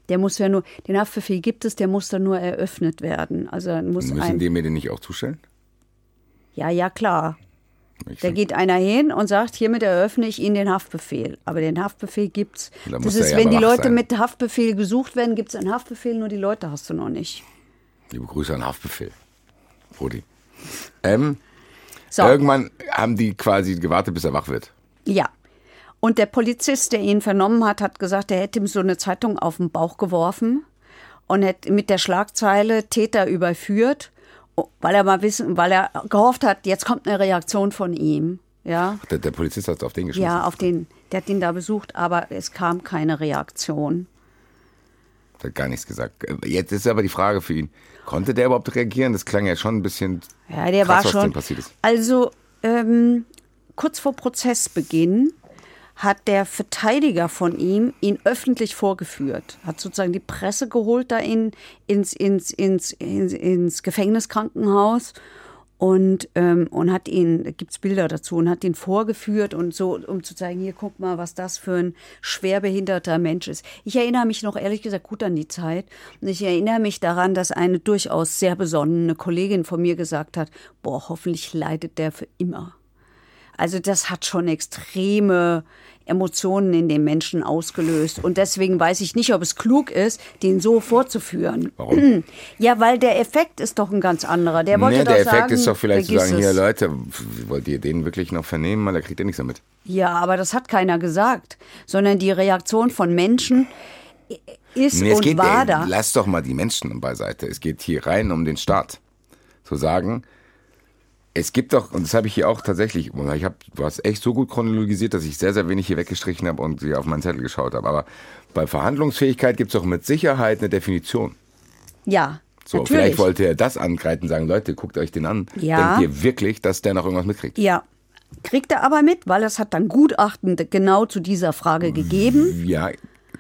Der muss ja nur, den Haftbefehl gibt es, der muss dann nur eröffnet werden. Also muss Müssen ein, die mir den nicht auch zustellen? ja, ja, klar. Ich Da geht einer hin und sagt, hiermit eröffne ich Ihnen den Haftbefehl. Aber den Haftbefehl gibt's. Da muss Das ist, ja wenn die Leute sein. mit Haftbefehl gesucht werden, gibt es einen Haftbefehl, nur die Leute hast du noch nicht. Liebe Grüße an Haftbefehl. Brudi. Ähm, So. Irgendwann haben die quasi gewartet, bis er wach wird. Ja. Und der Polizist, der ihn vernommen hat, hat gesagt, er hätte ihm so eine Zeitung auf den Bauch geworfen und hätte mit der Schlagzeile Täter überführt, weil er mal wissen, weil er gehofft hat, jetzt kommt eine Reaktion von ihm. Ja. Der, der Polizist hat auf den geschmissen. Ja, auf den, der hat ihn da besucht, aber es kam keine Reaktion. Der hat gar nichts gesagt. Jetzt ist aber die Frage für ihn. Konnte der überhaupt reagieren? Das klang ja schon ein bisschen Ja, der krass, war schon. Also ähm, kurz vor Prozessbeginn hat der Verteidiger von ihm ihn öffentlich vorgeführt, hat sozusagen die Presse geholt da in, ins, ins, ins, ins, ins Gefängniskrankenhaus und, ähm, und hat ihn, gibt's Bilder dazu, und hat ihn vorgeführt und so, um zu zeigen, hier guck mal, was das für ein schwerbehinderter Mensch ist. Ich erinnere mich noch ehrlich gesagt gut an die Zeit und ich erinnere mich daran, dass eine durchaus sehr besonnene Kollegin von mir gesagt hat, boah, hoffentlich leidet der für immer. Also das hat schon extreme Emotionen in den Menschen ausgelöst. Und deswegen weiß ich nicht, ob es klug ist, den so vorzuführen. Warum? *clears throat* Ja, weil der Effekt ist doch ein ganz anderer. Der wollte Nee, der Effekt sagen, ist doch vielleicht zu sagen, hier. Leute, wollt ihr den wirklich noch vernehmen? Weil da kriegt ihr nichts damit. Ja, aber das hat keiner gesagt. Sondern die Reaktion von Menschen ist Nee, es und geht, war ey, da. lass doch mal die Menschen beiseite. Es geht hier rein um den Staat. Zu sagen, es gibt doch, und das habe ich hier auch tatsächlich, ich hab, du hast echt so gut chronologisiert, dass ich sehr, sehr wenig hier weggestrichen habe und hier auf meinen Zettel geschaut habe. Aber bei Verhandlungsfähigkeit gibt es doch mit Sicherheit eine Definition. Ja, So, natürlich. vielleicht wollte er das angreifen, sagen, Leute, guckt euch den an. Ja. Denkt ihr wirklich, dass der noch irgendwas mitkriegt? Ja, kriegt er aber mit, weil es hat dann Gutachten genau zu dieser Frage gegeben. Ja,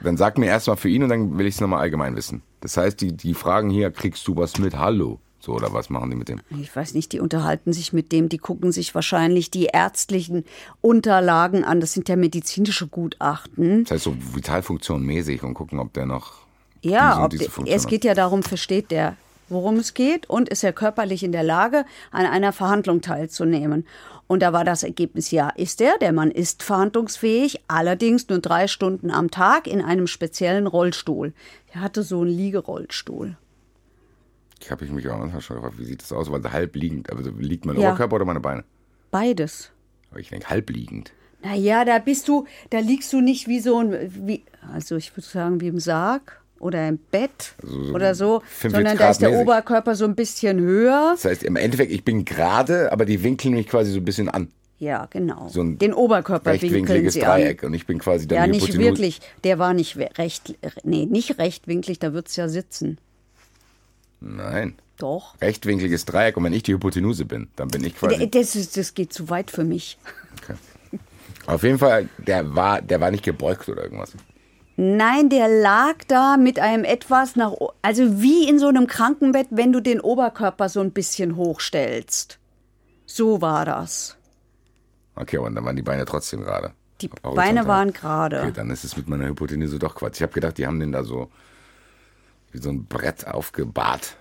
dann sag mir erstmal für ihn und dann will ich es nochmal allgemein wissen. Das heißt, die, die fragen hier, kriegst du was mit? Hallo. So, oder was machen die mit dem? Ich weiß nicht, die unterhalten sich mit dem, die gucken sich wahrscheinlich die ärztlichen Unterlagen an. Das sind ja medizinische Gutachten. Das heißt so Vitalfunktion mäßig und gucken, ob der noch Ja, diese diese der, es geht ja darum, versteht der, worum es geht und ist er körperlich in der Lage, an einer Verhandlung teilzunehmen. Und da war das Ergebnis, ja, ist er. Der Mann ist verhandlungsfähig, allerdings nur drei Stunden am Tag in einem speziellen Rollstuhl. Er hatte so einen Liegerollstuhl. Habe ich mich auch manchmal schon gefragt, wie sieht das aus? Weil halb liegend, also liegt mein Ja. Oberkörper oder meine Beine? Beides. Aber ich denke halb liegend. Naja, da bist du, da liegst du nicht wie so ein, wie, also ich würde sagen, wie im Sarg oder im Bett Also so oder so, 45 sondern da ist der mäßig. Oberkörper so ein bisschen höher. Das heißt, im Endeffekt, ich bin gerade, aber die winkeln mich quasi so ein bisschen an. Ja, genau. So ein Den Oberkörper winkeln Rechtwinkliges sie Dreieck. an. Und ich bin quasi dann Ja, nicht wirklich. Der war nicht recht, nee, nicht rechtwinklig, da wird's ja sitzen. Nein. Doch. Rechtwinkliges Dreieck. Und wenn ich die Hypotenuse bin, dann bin ich quasi. Das, ist, das geht zu weit für mich. Okay. Auf jeden Fall, der war, der war nicht gebeugt oder irgendwas. Nein, der lag da mit einem etwas nach, also wie in so einem Krankenbett, wenn du den Oberkörper so ein bisschen hochstellst. So war das. Okay, und dann waren die Beine trotzdem gerade. Die. Beine waren gerade. Okay, dann ist es mit meiner Hypotenuse doch Quatsch. Ich habe gedacht, die haben den da so wie so ein Brett aufgebahrt.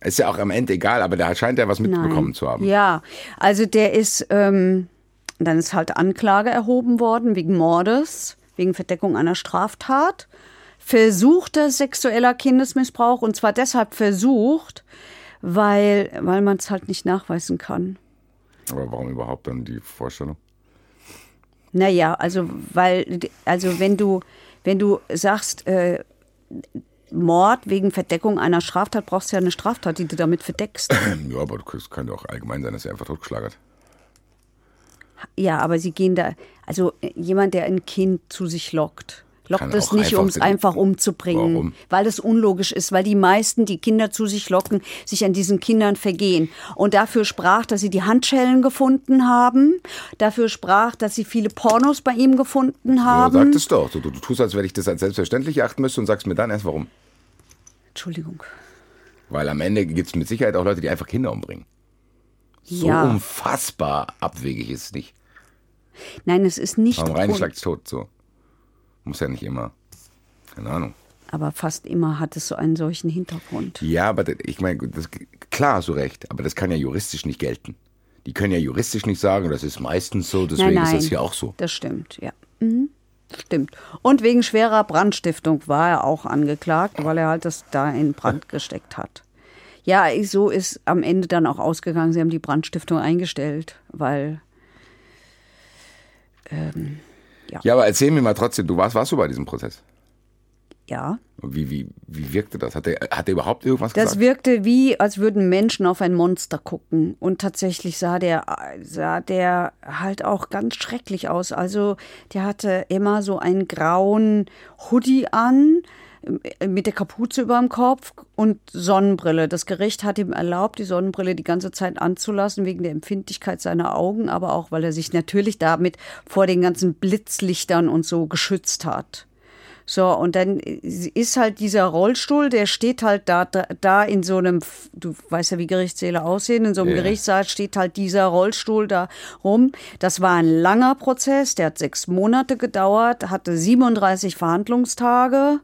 Ist ja auch am Ende egal, aber da scheint er was mitbekommen Nein. zu haben. Ja, also der ist, ähm, dann ist halt Anklage erhoben worden wegen Mordes, wegen Verdeckung einer Straftat, versuchter sexueller Kindesmissbrauch und zwar deshalb versucht, weil, weil man es halt nicht nachweisen kann. Aber warum überhaupt dann die Vorstellung? Naja, also weil, also wenn du, wenn du sagst, äh, Mord wegen Verdeckung einer Straftat, brauchst du ja eine Straftat, die du damit verdeckst. *clears throat* Ja, aber es könnte auch allgemein sein, dass er einfach totgeschlagen hat. Ja, aber sie gehen da, also äh, jemand, der ein Kind zu sich lockt, lockt es nicht, um es einfach umzubringen. Warum? Weil es unlogisch ist, weil die meisten, die Kinder zu sich locken, sich an diesen Kindern vergehen. Und dafür sprach, dass sie die Handschellen gefunden haben. Dafür sprach, dass sie viele Pornos bei ihm gefunden Ja, haben. sag das doch. Du, du, du tust, als wenn ich das als selbstverständlich achten müsste und sagst mir dann erst warum. Entschuldigung. Weil am Ende gibt es mit Sicherheit auch Leute, die einfach Kinder umbringen. So ja. unfassbar abwegig ist es nicht. Nein, es ist nicht. Warum rein un- schlagt's tot, so. Muss ja nicht immer. Keine Ahnung. Aber fast immer hat es so einen solchen Hintergrund. Ja, aber ich meine, das, klar du recht, aber das kann ja juristisch nicht gelten. Die können ja juristisch nicht sagen, das ist meistens so, deswegen nein, nein, ist das hier auch so. Das stimmt, ja. Mhm. Stimmt. Und wegen schwerer Brandstiftung war er auch angeklagt, weil er halt das da in Brand *laughs* gesteckt hat. Ja, so ist am Ende dann auch ausgegangen. Sie haben die Brandstiftung eingestellt, weil Ja, aber erzähl mir mal trotzdem, du warst, warst du bei diesem Prozess? ja, Wie, wie, wie wirkte das? Hat er, hat er überhaupt irgendwas das gesagt? wirkte wie, als würden Menschen auf ein Monster gucken. Und tatsächlich sah der, sah der halt auch ganz schrecklich aus. Also der hatte immer so einen grauen Hoodie an, mit der Kapuze über dem Kopf und Sonnenbrille. Das Gericht hat ihm erlaubt, die Sonnenbrille die ganze Zeit anzulassen, wegen der Empfindlichkeit seiner Augen, aber auch, weil er sich natürlich damit vor den ganzen Blitzlichtern und so geschützt hat. So, und dann ist halt dieser Rollstuhl, der steht halt da, da, da in so einem, du weißt ja, wie Gerichtssäle aussehen, in so einem Ja. Gerichtssaal steht halt dieser Rollstuhl da rum. Das war ein langer Prozess, der hat sechs Monate gedauert, hatte 37 Verhandlungstage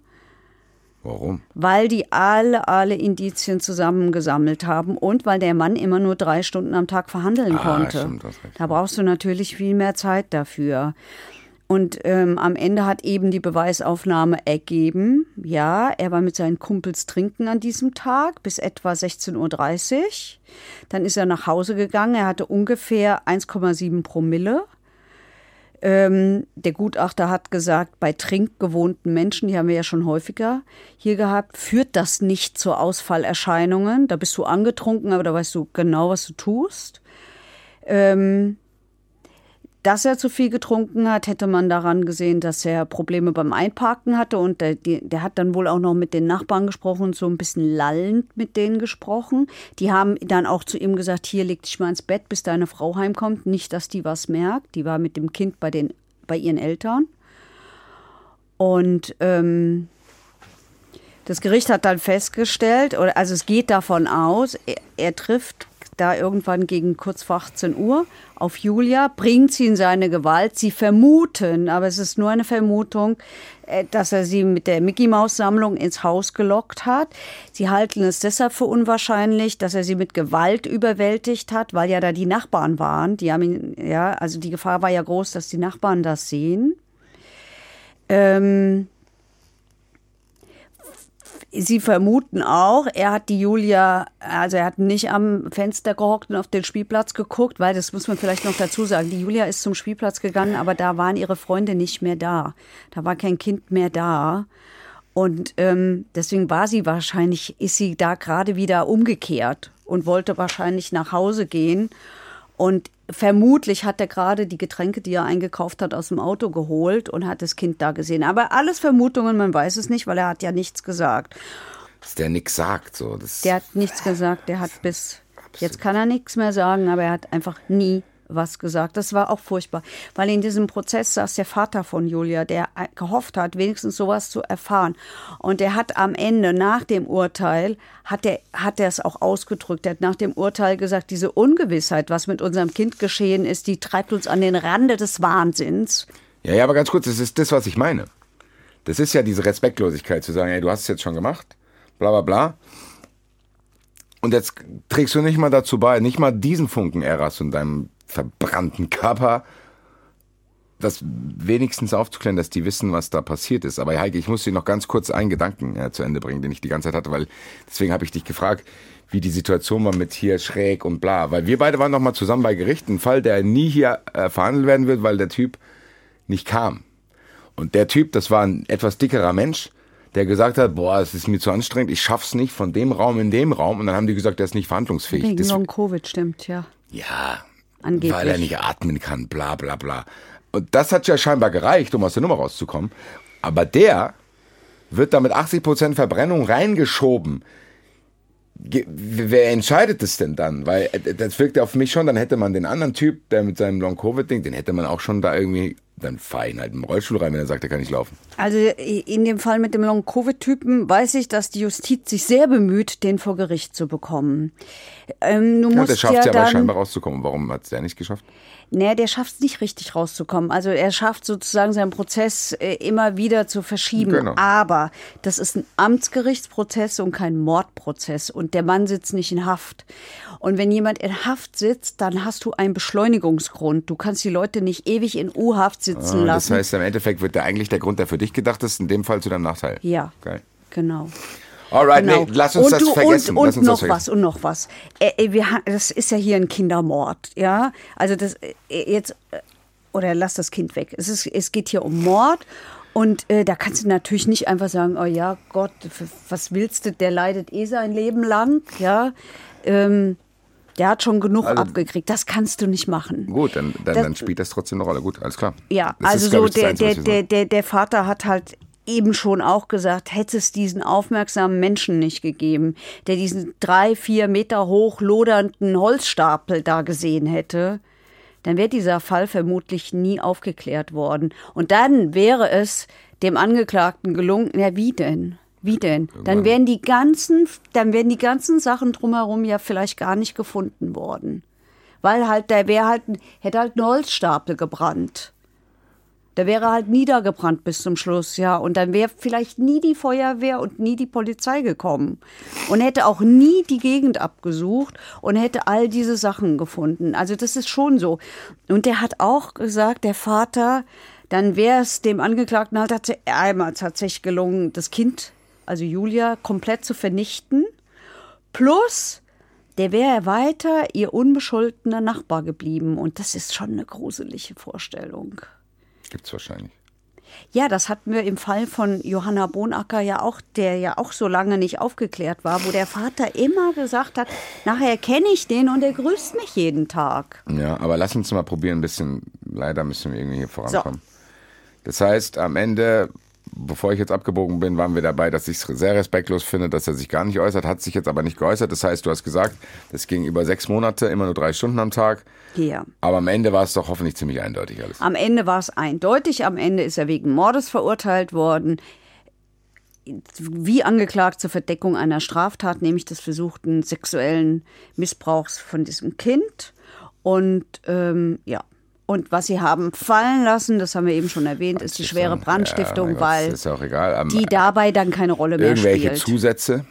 Warum? weil die alle, alle Indizien zusammengesammelt haben und weil der Mann immer nur drei Stunden am Tag verhandeln Ah, konnte. stimmt, recht. da brauchst du natürlich viel mehr Zeit dafür. Und ähm, am Ende hat eben die Beweisaufnahme ergeben, ja, er war mit seinen Kumpels trinken an diesem Tag bis etwa 16.30 Uhr. Dann ist er nach Hause gegangen, er hatte ungefähr 1,7 Promille. Ähm, der Gutachter hat gesagt, bei trinkgewohnten Menschen, die haben wir ja schon häufiger hier gehabt, führt das nicht zu Ausfallerscheinungen. Da bist du angetrunken, aber da weißt du genau, was du tust. Ähm, dass er zu viel getrunken hat, hätte man daran gesehen, dass er Probleme beim Einparken hatte und der, der hat dann wohl auch noch mit den Nachbarn gesprochen und so ein bisschen lallend mit denen gesprochen. Die haben dann auch zu ihm gesagt, hier leg dich mal ins Bett, bis deine Frau heimkommt, nicht, dass die was merkt. Die war mit dem Kind bei, den, bei ihren Eltern. Und ähm, das Gericht hat dann festgestellt, also es geht davon aus, er, er trifft da irgendwann gegen kurz vor 18 Uhr auf Julia, bringt sie in seine Gewalt. Sie vermuten, aber es ist nur eine Vermutung, äh, dass er sie mit der Mickey Maus Sammlung ins Haus gelockt hat. Sie halten es deshalb für unwahrscheinlich, dass er sie mit Gewalt überwältigt hat, weil ja da die Nachbarn waren. Die haben ihn, ja, also die Gefahr war ja groß, dass die Nachbarn das sehen. Ähm, Sie vermuten auch, er hat die Julia, also er hat nicht am Fenster gehockt und auf den Spielplatz geguckt, weil das muss man vielleicht noch dazu sagen. Die Julia ist zum Spielplatz gegangen, aber da waren ihre Freunde nicht mehr da. Da war kein Kind mehr da. Und ähm, deswegen war sie wahrscheinlich, ist sie da gerade wieder umgekehrt und wollte wahrscheinlich nach Hause gehen. Und vermutlich hat er gerade die Getränke, die er eingekauft hat, aus dem Auto geholt und hat das Kind da gesehen. Aber alles Vermutungen, man weiß es nicht, weil er hat ja nichts gesagt. Dass der nix sagt, so. Der hat nichts gesagt, der hat bis, jetzt kann er nichts mehr sagen, aber er hat einfach nie was gesagt. Das war auch furchtbar, weil in diesem Prozess saß der Vater von Julia, der gehofft hat, wenigstens sowas zu erfahren. Und der hat am Ende, nach dem Urteil, hat er hat er es auch ausgedrückt. Er hat nach dem Urteil gesagt, diese Ungewissheit, was mit unserem Kind geschehen ist, die treibt uns an den Rande des Wahnsinns. Ja, ja, aber ganz kurz, das ist das, was ich meine. Das ist ja diese Respektlosigkeit zu sagen, ey, du hast es jetzt schon gemacht, bla bla bla. Und jetzt trägst du nicht mal dazu bei, nicht mal diesen Funken Eras in deinem verbrannten Körper, das wenigstens aufzuklären, dass die wissen, was da passiert ist. Aber Heike, ich muss dir noch ganz kurz einen Gedanken ja, zu Ende bringen, den ich die ganze Zeit hatte, weil deswegen habe ich dich gefragt, wie die Situation war mit hier schräg und bla. Weil wir beide waren noch mal zusammen bei Gericht, ein Fall, der nie hier äh, verhandelt werden wird, weil der Typ nicht kam. Und der Typ, das war ein etwas dickerer Mensch, der gesagt hat, boah, es ist mir zu anstrengend, ich schaff's nicht von dem Raum in dem Raum. Und dann haben die gesagt, der ist nicht verhandlungsfähig. Wegen Das- Long-Covid, stimmt, ja. ja, Angeblich. weil er nicht atmen kann, bla bla bla. Und das hat ja scheinbar gereicht, um aus der Nummer rauszukommen. Aber der wird da mit 80% Verbrennung reingeschoben. Wer entscheidet das denn dann? Weil äh, das wirkt ja auf mich schon, dann hätte man den anderen Typ, der mit seinem Long-Covid-Ding, den hätte man auch schon da irgendwie, dann fahr ihn halt im Rollstuhl rein, wenn er sagt, er kann nicht laufen. Also in dem Fall mit dem Long-Covid-Typen weiß ich, dass die Justiz sich sehr bemüht, den vor Gericht zu bekommen. Ähm, du Ja, musst der schafft ja ja aber scheinbar rauszukommen. Warum hat es der nicht geschafft? Nee, der schafft es nicht richtig rauszukommen. Also er schafft sozusagen seinen Prozess äh, immer wieder zu verschieben. Genau. Aber das ist ein Amtsgerichtsprozess und kein Mordprozess. Und der Mann sitzt nicht in Haft. Und wenn jemand in Haft sitzt, dann hast du einen Beschleunigungsgrund. Du kannst die Leute nicht ewig in U-Haft sitzen Ah, das lassen. heißt, im Endeffekt wird der eigentlich der Grund, der für dich gedacht ist, in dem Fall zu deinem Nachteil. ja, Geil. genau. Alright, Genau. nee, lass uns und das du, vergessen. Und, und noch was und noch was. Äh, wir, das ist ja hier ein Kindermord, ja. Also das jetzt äh, oder lass das Kind weg. Es ist, es geht hier um Mord. Und äh, da kannst du natürlich nicht einfach sagen, oh ja, Gott, was willst du, der leidet eh sein Leben lang, ja. Ähm, der hat schon genug Also- abgekriegt. Das kannst du nicht machen. Gut, dann, dann, Das- dann spielt das trotzdem eine Rolle. Gut, alles klar. Ja, Das also ist, so ich, der, der, der, der, der Vater hat halt eben schon auch gesagt, hätte es diesen aufmerksamen Menschen nicht gegeben, der diesen drei, vier Meter hoch lodernden Holzstapel da gesehen hätte, dann wäre dieser Fall vermutlich nie aufgeklärt worden. Und dann wäre es dem Angeklagten gelungen, ja wie denn? Wie denn? Dann wären die ganzen, dann wären die ganzen Sachen drumherum ja vielleicht gar nicht gefunden worden. Weil halt, der wäre halt, hätte halt ein Holzstapel gebrannt. Der wäre halt niedergebrannt bis zum Schluss, ja. Und dann wäre vielleicht nie die Feuerwehr und nie die Polizei gekommen. Und hätte auch nie die Gegend abgesucht und hätte all diese Sachen gefunden. Also das ist schon so. Und der hat auch gesagt, der Vater, dann wäre es dem Angeklagten halt einmal tatsächlich gelungen, das Kind, also Julia, komplett zu vernichten. Plus, der wäre weiter ihr unbescholtener Nachbar geblieben. Und das ist schon eine gruselige Vorstellung. Gibt's wahrscheinlich. Ja, das hatten wir im Fall von Johanna Bonacker ja auch, der ja auch so lange nicht aufgeklärt war, wo der Vater immer gesagt hat, nachher kenne ich den und er grüßt mich jeden Tag. Ja, aber lass uns mal probieren, ein bisschen, leider müssen wir irgendwie hier vorankommen. Das heißt, am Ende, bevor ich jetzt abgebogen bin, waren wir dabei, dass ich es sehr respektlos finde, dass er sich gar nicht äußert, hat sich jetzt aber nicht geäußert. Das heißt, du hast gesagt, das ging über sechs Monate, immer nur drei Stunden am Tag. Ja. Aber am Ende war es doch hoffentlich ziemlich eindeutig alles. Am Ende war es eindeutig, am Ende ist er wegen Mordes verurteilt worden. Wie angeklagt zur Verdeckung einer Straftat, nämlich des versuchten sexuellen Missbrauchs von diesem Kind. Und ähm, ja, und was sie haben fallen lassen, das haben wir eben schon erwähnt, ist die schwere Brandstiftung, Ja, Gott, weil. Am- die dabei dann keine Rolle mehr irgendwelche spielt. Zusätze.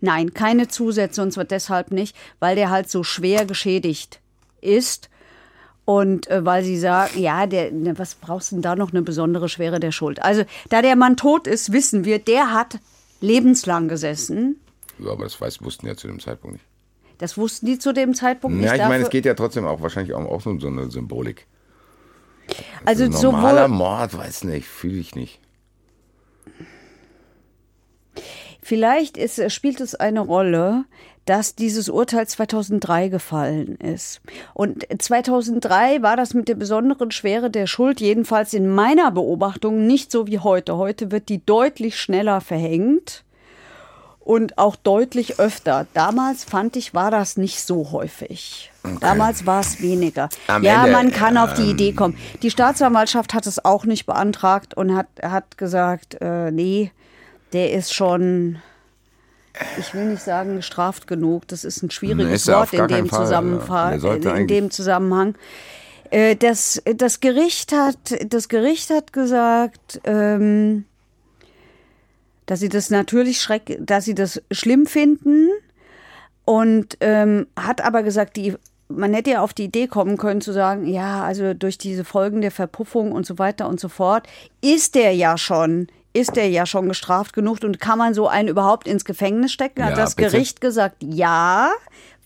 Nein, keine Zusätze und zwar deshalb nicht, weil der halt so schwer geschädigt ist und äh, weil sie sagen, ja, der, was brauchst du denn da noch eine besondere Schwere der Schuld? Also, da der Mann tot ist, wissen wir, der hat lebenslang gesessen. Ja, aber das weiß, wussten ja zu dem Zeitpunkt nicht. Das wussten die zu dem Zeitpunkt nicht. Ja, ich meine, es Dafür- geht ja trotzdem auch wahrscheinlich auch, auch um so eine Symbolik. also Also normaler Mord, weiß nicht, fühle ich nicht. Vielleicht ist, spielt es eine Rolle, dass dieses Urteil 2003 gefallen ist. Und 2003 war das mit der besonderen Schwere der Schuld, jedenfalls in meiner Beobachtung, nicht so wie heute. Heute wird die deutlich schneller verhängt und auch deutlich öfter. Damals fand ich, war das nicht so häufig. Damals war es weniger. Am ja, Ende, man kann auf die ähm, Idee kommen. Die Staatsanwaltschaft hat es auch nicht beantragt und hat, hat gesagt, äh, nee, der ist schon, ich will nicht sagen, gestraft genug. Das ist ein schwieriges er Wort in dem, Fall, in dem Zusammenhang. Äh, Das, das, Gericht hat, das Gericht hat gesagt, ähm, dass sie das natürlich schreck, dass sie das schlimm finden und ähm, hat aber gesagt, die, man hätte ja auf die Idee kommen können zu sagen, ja, also durch diese Folgen der Verpuffung und so weiter und so fort, ist der ja schon, ist der ja schon gestraft genug und kann man so einen überhaupt ins Gefängnis stecken? Hat Ja, das bitte. Gericht gesagt, ja,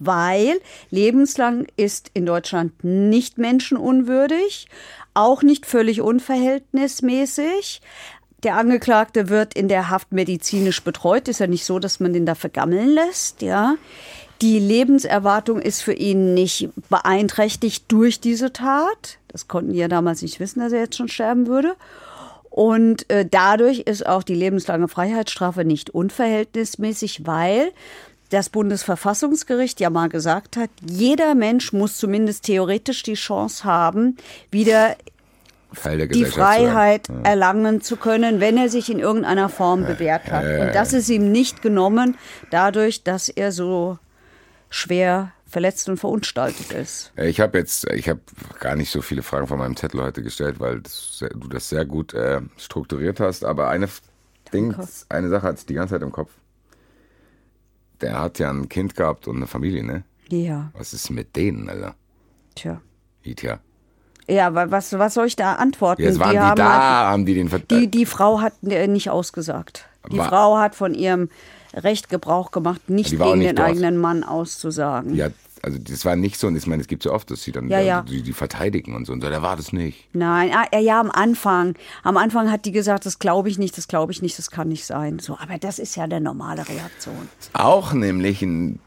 weil lebenslang ist in Deutschland nicht menschenunwürdig, auch nicht völlig unverhältnismäßig. Der Angeklagte wird in der Haft medizinisch betreut. Ist ja nicht so, dass man den da vergammeln lässt, ja. Die Lebenserwartung ist für ihn nicht beeinträchtigt durch diese Tat. Das konnten die ja damals nicht wissen, dass er jetzt schon sterben würde. Und äh, dadurch ist auch die lebenslange Freiheitsstrafe nicht unverhältnismäßig, weil das Bundesverfassungsgericht ja mal gesagt hat, jeder Mensch muss zumindest theoretisch die Chance haben, wieder die Freiheit zu erlangen zu können, wenn er sich in irgendeiner Form bewährt hat. Und das ist ihm nicht genommen, dadurch, dass er so schwer verletzt und verunstaltet ist. Ich habe jetzt, ich habe gar nicht so viele Fragen von meinem Zettel heute gestellt, weil das, du das sehr gut äh, strukturiert hast. Aber eine Ding, eine Sache hat die ganze Zeit im Kopf. Der hat ja ein Kind gehabt und eine Familie, ne? Ja. Was ist mit denen, Alter? Tja. Tja. Ja, was, was soll ich da antworten? Jetzt waren die, die da, halt, haben die den Ver die, die Frau hat nicht ausgesagt. Die War, Frau hat von ihrem Recht Gebrauch gemacht, nicht gegen nicht den dort. eigenen Mann auszusagen. Ja, also das war nicht so, und ich meine, es gibt so oft, dass sie dann ja, ja. Die, die, verteidigen und so, und so, der war das nicht. Nein, ah, ja, am Anfang. Am Anfang hat die gesagt, das glaube ich nicht, das glaube ich nicht, das kann nicht sein. So, aber das ist ja eine normale Reaktion. Auch nämlich ein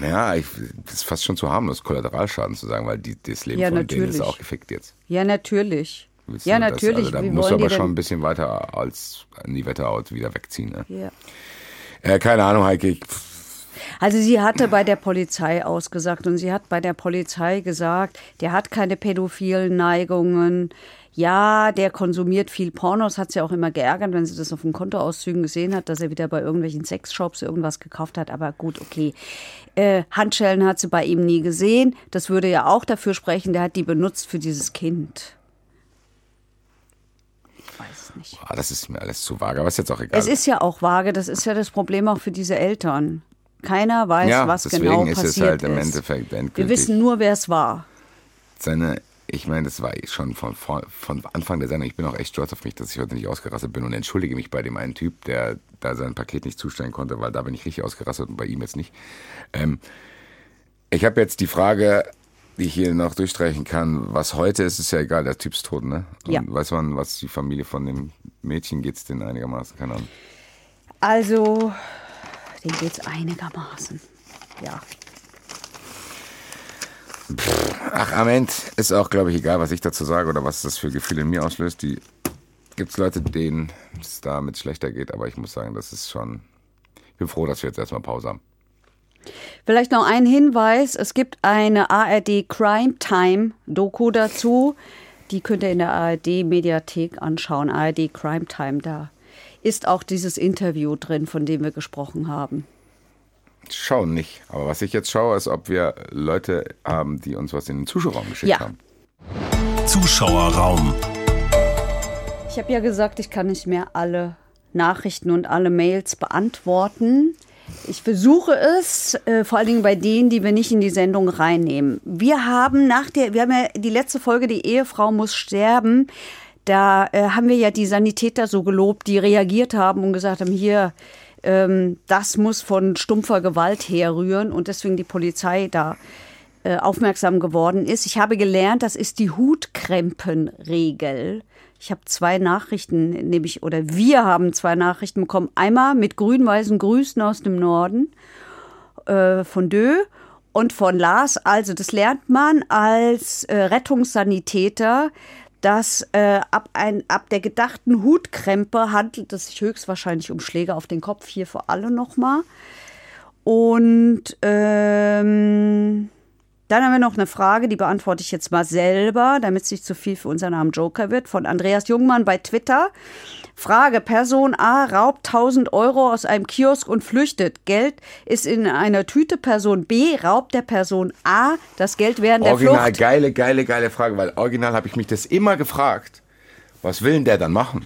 ja, ich, das ist fast schon zu harmlos, Kollateralschaden zu sagen, weil die, das Leben ja, von natürlich. denen ist auch gefickt jetzt. Ja, natürlich. Wissen ja, natürlich. Das, also, da musst du aber schon ein bisschen weiter als in die Wetterhaut wieder wegziehen. Ne? Ja. Äh, keine Ahnung, Heike. Ich, also sie hatte bei der Polizei ausgesagt und sie hat bei der Polizei gesagt, der hat keine pädophilen Neigungen. Ja, der konsumiert viel Pornos, hat sie auch immer geärgert, wenn sie das auf den Kontoauszügen gesehen hat, dass er wieder bei irgendwelchen Sexshops irgendwas gekauft hat. Aber gut, okay. Äh, Handschellen hat sie bei ihm nie gesehen. Das würde ja auch dafür sprechen, der hat die benutzt für dieses Kind. Ich weiß es nicht. Boah, das ist mir alles zu vage, aber ist jetzt auch egal. Es ist ja auch vage, das ist ja das Problem auch für diese Eltern. Keiner weiß, ja, was genau passiert ist. Es halt im Endeffekt endgültig. Wir wissen nur, wer es war. Seine, ich meine, das war schon von, von Anfang der Sendung. Ich bin auch echt stolz auf mich, dass ich heute nicht ausgerastet bin und entschuldige mich bei dem einen Typ, der da sein Paket nicht zustellen konnte, weil da bin ich richtig ausgerastet und bei ihm jetzt nicht. Ähm, ich habe jetzt die Frage, die ich hier noch durchstreichen kann. Was heute ist, ist ja egal, der Typ ist tot, ne? Und ja. weiß man, was die Familie von dem Mädchen geht es denn einigermaßen? Keine Ahnung. Also, geht es einigermaßen. Ja. Ach, am Ende ist auch, glaube ich, egal, was ich dazu sage oder was das für Gefühle in mir auslöst. Die gibt es Leute, denen es damit schlechter geht, aber ich muss sagen, das ist schon. Ich bin froh, dass wir jetzt erstmal Pause haben. Vielleicht noch ein Hinweis: Es gibt eine ARD Crime Time Doku dazu. Die könnt ihr in der ARD Mediathek anschauen. ARD Crime Time, da ist auch dieses Interview drin, von dem wir gesprochen haben. Schauen nicht. Aber was ich jetzt schaue, ist, ob wir Leute haben, die uns was in den Zuschauerraum geschickt ja. haben. Zuschauerraum. Ich habe ja gesagt, ich kann nicht mehr alle Nachrichten und alle Mails beantworten. Ich versuche es, äh, vor allen Dingen bei denen, die wir nicht in die Sendung reinnehmen. Wir haben nach der, wir haben ja die letzte Folge, die Ehefrau muss sterben. Da äh, haben wir ja die Sanitäter so gelobt, die reagiert haben und gesagt haben, hier, ähm, das muss von stumpfer Gewalt herrühren und deswegen die Polizei da äh, aufmerksam geworden ist. Ich habe gelernt, das ist die Hutkrempenregel. Ich habe zwei Nachrichten, nämlich, oder wir haben zwei Nachrichten bekommen. Einmal mit grün-weißen Grüßen aus dem Norden äh, von Dö und von Lars. Also, das lernt man als äh, Rettungssanitäter dass äh, ab, ein, ab der gedachten Hutkrempe handelt es sich höchstwahrscheinlich um Schläge auf den Kopf, hier für alle nochmal. Und ähm, dann haben wir noch eine Frage, die beantworte ich jetzt mal selber, damit es nicht zu viel für unseren Namen Joker wird, von Andreas Jungmann bei Twitter. Frage: Person A raubt 1000 Euro aus einem Kiosk und flüchtet. Geld ist in einer Tüte. Person B raubt der Person A das Geld während original, der Flucht. Original, geile, geile, geile Frage, weil original habe ich mich das immer gefragt. Was will denn der dann machen?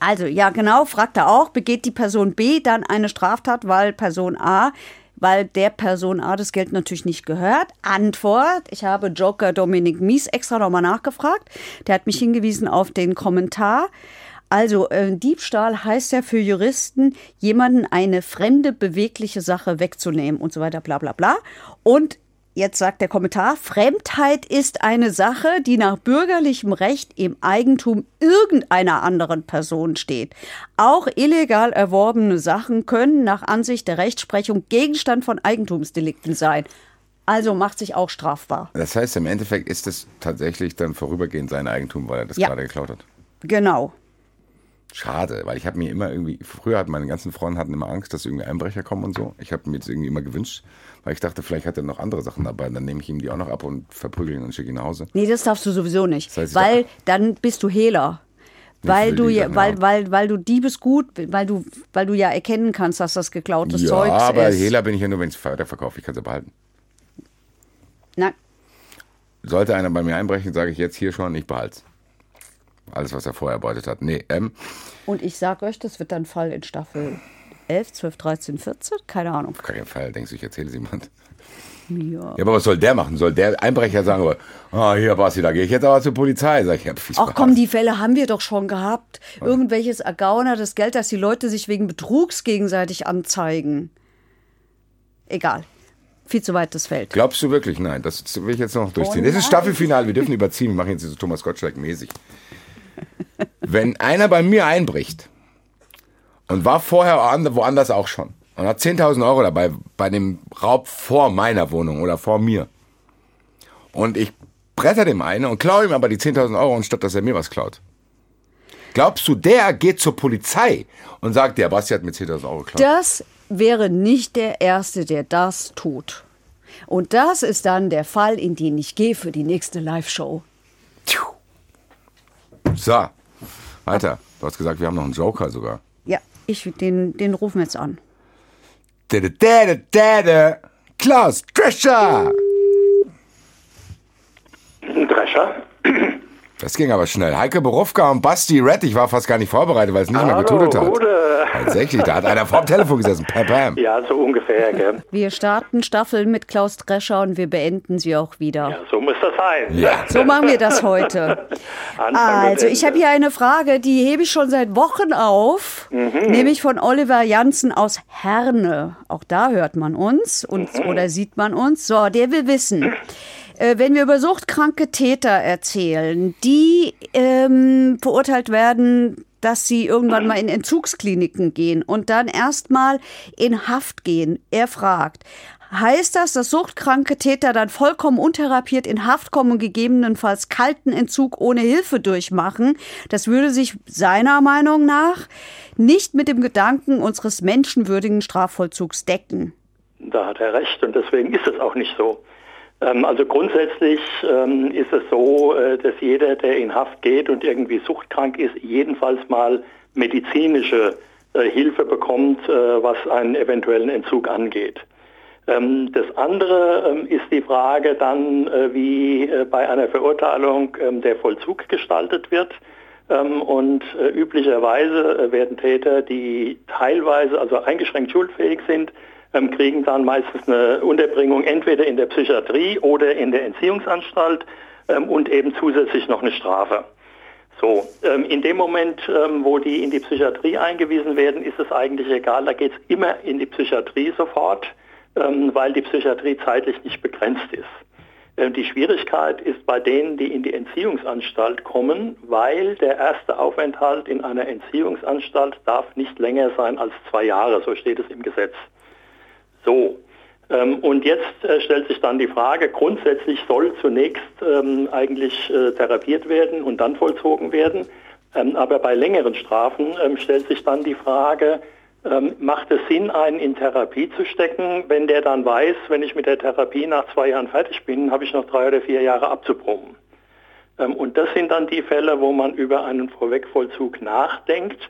Also, ja, genau, fragt er auch, begeht die Person B dann eine Straftat, weil Person A weil der Person A das Geld natürlich nicht gehört. Antwort, ich habe Joker Dominik Mies extra nochmal nachgefragt. Der hat mich hingewiesen auf den Kommentar. Also äh, Diebstahl heißt ja für Juristen, jemanden eine fremde bewegliche Sache wegzunehmen und so weiter, bla bla bla. Und Jetzt sagt der Kommentar, Fremdheit ist eine Sache, die nach bürgerlichem Recht im Eigentum irgendeiner anderen Person steht. Auch illegal erworbene Sachen können nach Ansicht der Rechtsprechung Gegenstand von Eigentumsdelikten sein. Also macht sich auch strafbar. Das heißt, im Endeffekt ist es tatsächlich dann vorübergehend sein Eigentum, weil er das ja. gerade geklaut hat. Genau. Schade, weil ich habe mir immer irgendwie, früher hatten meine ganzen Freunde hatten immer Angst, dass irgendwie Einbrecher kommen und so. Ich habe mir jetzt irgendwie immer gewünscht, weil ich dachte, vielleicht hat er noch andere Sachen dabei. Dann nehme ich ihm die auch noch ab und verprügel ihn und schicke ihn nach Hause. Nee, das darfst du sowieso nicht. Das heißt, weil darf- dann bist du Hehler. Weil du, ja, weil, ja. weil, weil du Diebesgut, weil du, weil du ja erkennen kannst, dass das geklautes ja, aber ist. Hehler bin ich ja nur, wenn ich es weiterverkaufe. Ich kann es ja behalten. Na, Sollte einer bei mir einbrechen, sage ich jetzt hier schon, ich behalte Alles, was er vorher erbeutet hat. Nee, ähm, und ich sag euch, das wird dann Fall in Staffel 11, 12, 13, 14, keine Ahnung. auf keinen Fall, denkst du, ich erzähle es jemand. Ja. Ja, aber was soll der machen? Soll der Einbrecher sagen, ah, hier, Basti, da gehe ich jetzt aber zur Polizei? Sag ich, ja, Ach komm, die Fälle haben wir doch schon gehabt. Irgendwelches ergaunertes Geld, dass die Leute sich wegen Betrugs gegenseitig anzeigen. Egal. Viel zu weit das Feld. Glaubst du wirklich? Nein, das will ich jetzt noch durchziehen. Oh das ist. Staffelfinale, wir dürfen überziehen. Wir machen jetzt so Thomas Gottschalk-mäßig. Wenn einer bei mir einbricht und war vorher an- woanders auch schon und hat 10.000 Euro dabei bei dem Raub vor meiner Wohnung oder vor mir und ich bretter dem einen und klaue ihm aber die 10.000 Euro, anstatt dass er mir was klaut. Glaubst du, der geht zur Polizei und sagt, der Basti hat mir 10.000 Euro geklaut? Das wäre nicht der Erste, der das tut. Und das ist dann der Fall, in den ich gehe für die nächste Live-Show. So, weiter. Du hast gesagt, wir haben noch einen Joker sogar. Ich, den, den rufen wir jetzt an. Dede, dede, dede. Klaus Drescher. Drescher. Das ging aber schnell. Heike Borowka und Basti Red. Ich war fast gar nicht vorbereitet, weil es nicht mehr Hallo, getudet hat. Gude. Tatsächlich, da hat einer vor dem Telefon gesessen. Pam, pam. Ja, so ungefähr, gell? Wir starten Staffeln mit Klaus Drescher und wir beenden sie auch wieder. Ja, so muss das sein. Ja. So machen wir das heute. *laughs* Also, ich habe hier eine Frage, die hebe ich schon seit Wochen auf, nämlich von Oliver Janssen aus Herne. Auch da hört man uns und, oder sieht man uns. So, der will wissen, äh, wenn wir über suchtkranke Täter erzählen, die ähm, verurteilt werden, dass sie irgendwann mal in Entzugskliniken gehen und dann erstmal in Haft gehen. Er fragt, Heißt das, dass suchtkranke Täter dann vollkommen untherapiert in Haft kommen und gegebenenfalls kalten Entzug ohne Hilfe durchmachen? Das würde sich seiner Meinung nach nicht mit dem Gedanken unseres menschenwürdigen Strafvollzugs decken. Da hat er recht und deswegen ist es auch nicht so. Ähm, Also grundsätzlich ähm, ist es so, äh, dass jeder, der in Haft geht und irgendwie suchtkrank ist, jedenfalls mal medizinische äh, Hilfe bekommt, äh, was einen eventuellen Entzug angeht. Ähm, Das andere ist die Frage dann, wie bei einer Verurteilung der Vollzug gestaltet wird. Und üblicherweise werden Täter, die teilweise, also eingeschränkt schuldfähig sind, ähm, kriegen dann meistens eine Unterbringung entweder in der Psychiatrie oder in der Entziehungsanstalt ähm, und eben zusätzlich noch eine Strafe. So, ähm, in dem Moment, ähm, wo die in die Psychiatrie eingewiesen werden, ist es eigentlich egal, da geht es immer in die Psychiatrie sofort, ähm, weil die Psychiatrie zeitlich nicht begrenzt ist. Ähm, Die Schwierigkeit ist bei denen, die in die Entziehungsanstalt kommen, weil der erste Aufenthalt in einer Entziehungsanstalt darf nicht länger sein als zwei Jahre, so steht es im Gesetz. So, ähm, und jetzt äh, stellt sich dann die Frage, grundsätzlich soll zunächst ähm, eigentlich äh, therapiert werden und dann vollzogen werden. Ähm, aber bei längeren Strafen stellt sich dann die Frage, macht es Sinn, einen in Therapie zu stecken, wenn der dann weiß, wenn ich mit der Therapie nach zwei Jahren fertig bin, habe ich noch drei oder vier Jahre. Ähm, Und das sind dann die Fälle, wo man über einen Vorwegvollzug nachdenkt.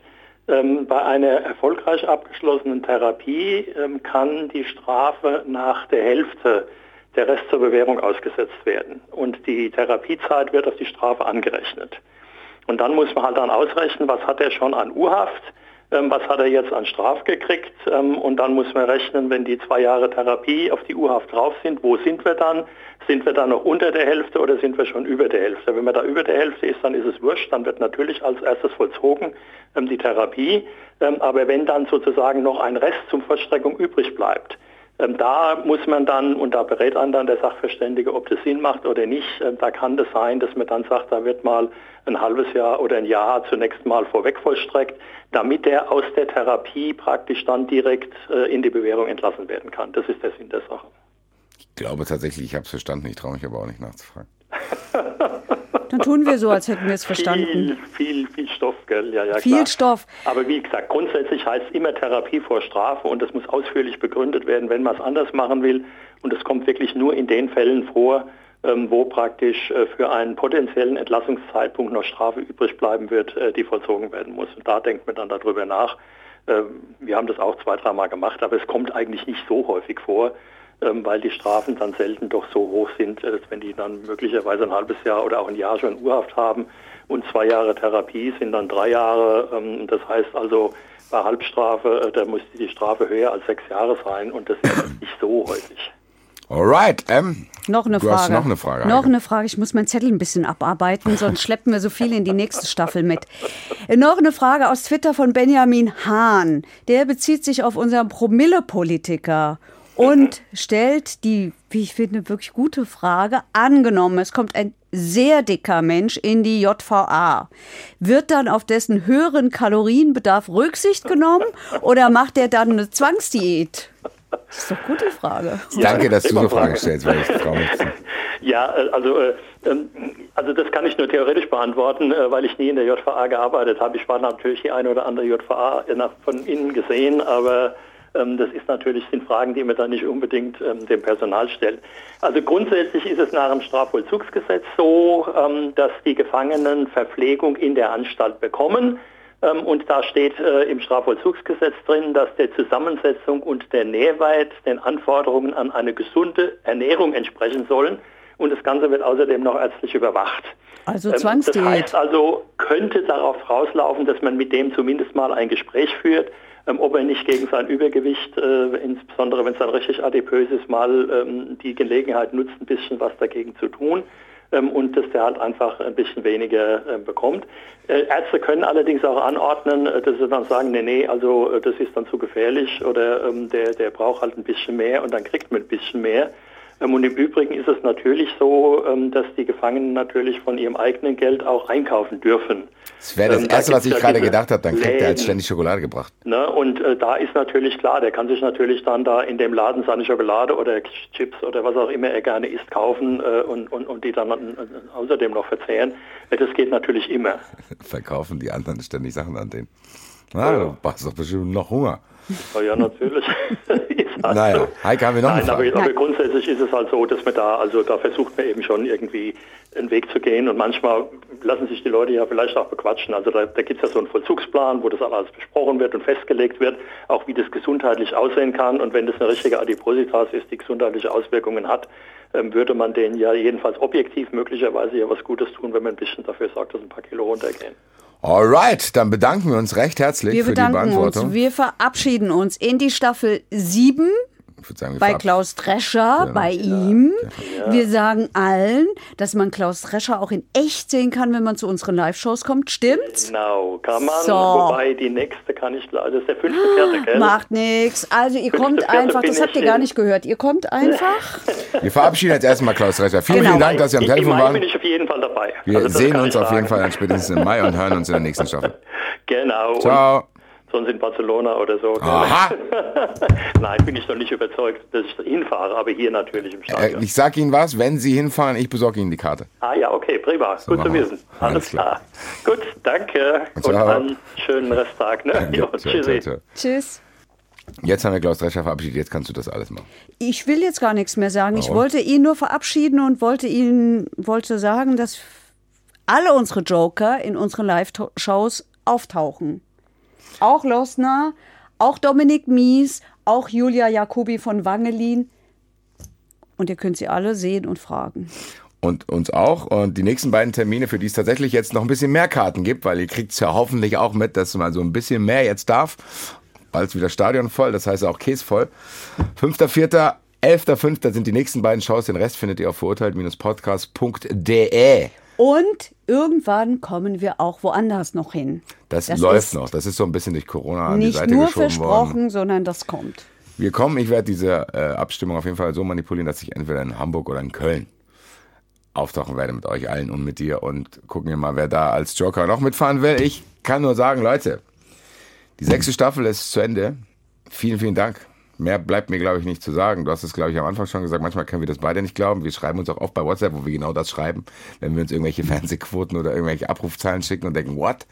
Ähm, Bei einer erfolgreich abgeschlossenen Therapie ähm, kann die Strafe nach der Hälfte der Rest zur Bewährung ausgesetzt werden. Und die Therapiezeit wird auf die Strafe angerechnet. Und dann muss man halt dann ausrechnen, was hat er schon an U-Haft, was hat er jetzt an Straf gekriegt. Ähm, und dann muss man rechnen, wenn die zwei Jahre Therapie auf die U-Haft drauf sind, wo sind wir dann? Sind wir dann noch unter der Hälfte oder sind wir schon über der Hälfte? Wenn man da über der Hälfte ist, dann ist es wurscht, dann wird natürlich als erstes vollzogen ähm, die Therapie. Ähm, aber wenn dann sozusagen noch ein Rest zum Vollstreckung übrig bleibt, ähm, Da muss man dann, und da berät einen dann der Sachverständige, ob das Sinn macht oder nicht. Ähm, Da kann das sein, dass man dann sagt, da wird mal ein halbes Jahr oder ein Jahr zunächst mal vorweg vollstreckt, damit er aus der Therapie praktisch dann direkt äh, in die Bewährung entlassen werden kann. Das ist der Sinn der Sache. Ich glaube tatsächlich, ich habe es verstanden. Ich traue mich aber auch nicht nachzufragen. *laughs* Dann tun wir so, als hätten wir es verstanden. Viel, viel, viel Stoff, gell? Ja, ja, Viel klar. Stoff. Aber wie gesagt, grundsätzlich heißt es immer Therapie vor Strafe und das muss ausführlich begründet werden, wenn man es anders machen will. Und es kommt wirklich nur in den Fällen vor, ähm, wo praktisch äh, für einen potenziellen Entlassungszeitpunkt noch Strafe übrig bleiben wird, äh, die vollzogen werden muss. Und da denkt man dann darüber nach. Ähm, wir haben das auch zwei, dreimal gemacht, aber es kommt eigentlich nicht so häufig vor, weil die Strafen dann selten doch so hoch sind, äh, wenn die dann möglicherweise ein halbes Jahr oder auch ein Jahr schon Urhaft haben und zwei Jahre Therapie sind dann drei Jahre. Ähm, das heißt also, bei Halbstrafe, äh, da muss die Strafe höher als sechs Jahre sein und das ist *coughs* nicht so häufig. Alright, ähm, Noch eine du Frage. hast noch eine Frage. Noch eine Frage. Ich muss meinen Zettel ein bisschen abarbeiten, *laughs* sonst schleppen wir so viel in die nächste Staffel mit. Äh, Noch eine Frage aus Twitter von Benjamin Hahn. Der bezieht sich auf unseren Promille-Politiker und stellt die, wie ich finde, wirklich gute Frage. Angenommen, es kommt ein sehr dicker Mensch in die JVA. Wird dann auf dessen höheren Kalorienbedarf Rücksicht genommen oder macht er dann eine Zwangsdiät? Das ist doch eine gute Frage. Danke, dass du so Fragen Frage. stellst, weil ich Frau *laughs* Ja, äh, also, äh, ähm, also das kann ich nur theoretisch beantworten, äh, weil ich nie in der JVA gearbeitet habe. Ich war natürlich die eine oder andere JVA nach- von innen gesehen, aber das ist natürlich sind Fragen, die man dann nicht unbedingt ähm, dem Personal stellt. Also grundsätzlich ist es nach dem Strafvollzugsgesetz so, ähm, dass die Gefangenen Verpflegung in der Anstalt bekommen. Ähm, Und da steht äh, im Strafvollzugsgesetz drin, dass der Zusammensetzung und der Nährwert den Anforderungen an eine gesunde Ernährung entsprechen sollen. Und das Ganze wird außerdem noch ärztlich überwacht. Also Ähm, Das Zwangsdiät. heißt also, könnte darauf rauslaufen, dass man mit dem zumindest mal ein Gespräch führt, ähm, ob er nicht gegen sein Übergewicht, äh, insbesondere wenn es dann richtig adipös ist, mal ähm, die Gelegenheit nutzt, ein bisschen was dagegen zu tun ähm, und dass der halt einfach ein bisschen weniger bekommt. Äh, Ärzte können allerdings auch anordnen, äh, dass sie dann sagen, nee, nee, also das ist dann zu gefährlich oder ähm, der, der braucht halt ein bisschen mehr und dann kriegt man ein bisschen mehr. Ähm, Und im Übrigen ist es natürlich so, ähm, dass die Gefangenen natürlich von ihrem eigenen Geld auch einkaufen dürfen. Das wäre das Ähm, da Erste, was gibt's ich ja gerade gedacht habe. Dann kriegt er Läden. halt ständig Schokolade gebracht. Ne? Und äh, da ist natürlich klar, der kann sich natürlich dann da in dem Laden seine Schokolade oder Chips oder was auch immer er gerne isst kaufen äh, und, und, und die dann außerdem noch verzehren. Äh, Das geht natürlich immer. *laughs* Verkaufen die anderen ständig Sachen an den. Na, du hast doch bestimmt noch Hunger. Ja, ja natürlich. Halt *laughs* Naja, so. Heike, haben wir noch Nein, aber, aber grundsätzlich ist es halt so, dass man da, also da versucht man eben schon irgendwie einen Weg zu gehen und manchmal lassen sich die Leute ja vielleicht auch bequatschen. Also da, da gibt es ja so einen Vollzugsplan, wo das alles besprochen wird und festgelegt wird, auch wie das gesundheitlich aussehen kann und wenn das eine richtige Adipositas ist, die gesundheitliche Auswirkungen hat, ähm, würde man denen ja jedenfalls objektiv möglicherweise ja was Gutes tun, wenn man ein bisschen dafür sorgt, dass ein paar Kilo runtergehen. Alright, dann bedanken wir uns recht herzlich Wir für die bedanken Beantwortung. uns. Wir verabschieden uns in die Staffel 7 ich würde sagen, bei Klaus Drescher, Genau. bei ihm. Wir sagen allen, dass man Klaus Drescher auch in echt sehen kann, wenn man zu unseren Live-Shows kommt. Stimmt's? Genau, kann man, So. wobei die nächste kann ich, das ist der fünfte, vierte, gell? Macht nix. Also ihr Fünfte, kommt vierte einfach, das habt ihr ich gar nicht gehört. Ihr kommt *laughs* einfach. Wir verabschieden jetzt erstmal Klaus Recher. Vielen, Genau. vielen Dank, dass Sie am Im Telefon waren. bin ich auf jeden Fall dabei. Wir Also sehen uns ich auf jeden. Fall dann spätestens im Mai und hören uns in der nächsten Staffel. *laughs* Genau. Ciao. Und sonst in Barcelona oder so. Aha. *laughs* Nein, bin ich noch nicht überzeugt, dass ich hinfahre, aber hier natürlich im Äh, Stadion. ich sag Ihnen was, wenn Sie hinfahren, ich besorge Ihnen die Karte. ah ja, okay, prima. Gut zu wissen. Alles Alles klar. klar. Gut, danke. Und Ciao. einen schönen Resttag. Ne? Ciao, tschüssi. Tschüss. Jetzt haben wir Klaus Drescher verabschiedet, jetzt kannst du das alles machen. Ich will jetzt gar nichts mehr sagen. Ich Warum? wollte ihn nur verabschieden und wollte ihn wollte sagen, dass alle unsere Joker in unseren Live-Shows auftauchen. Auch Losner, auch Dominik Mies, auch Julia Jacobi von Wangelin. Und ihr könnt sie alle sehen und fragen. Und uns auch. Und die nächsten beiden Termine, für die es tatsächlich jetzt noch ein bisschen mehr Karten gibt, weil ihr kriegt es ja hoffentlich auch mit, dass man so ein bisschen mehr jetzt darf. Bald wieder Stadion voll, das heißt auch Käse voll. 5.4., 11.5. sind die nächsten beiden Shows. Den Rest findet ihr auf verurteilt-podcast.de. Und irgendwann kommen wir auch woanders noch hin. Das, Das läuft noch. Das ist so ein bisschen durch Corona an die Nicht Seite nur geschoben versprochen, worden. sondern das kommt. Wir kommen, ich werde diese äh, Abstimmung auf jeden Fall so manipulieren, dass ich entweder in Hamburg oder in Köln auftauchen werde mit euch allen und mit dir und gucken wir mal, wer da als Joker noch mitfahren will. Ich kann nur sagen, Leute, die sechste Staffel ist zu Ende. Vielen, vielen Dank mehr bleibt mir, glaube ich, nicht zu sagen. Du hast es, glaube ich, am Anfang schon gesagt, manchmal können wir das beide nicht glauben. Wir schreiben uns auch oft bei WhatsApp, wo wir genau das schreiben, wenn wir uns irgendwelche *laughs* Fernsehquoten oder irgendwelche Abrufzahlen schicken und denken, what?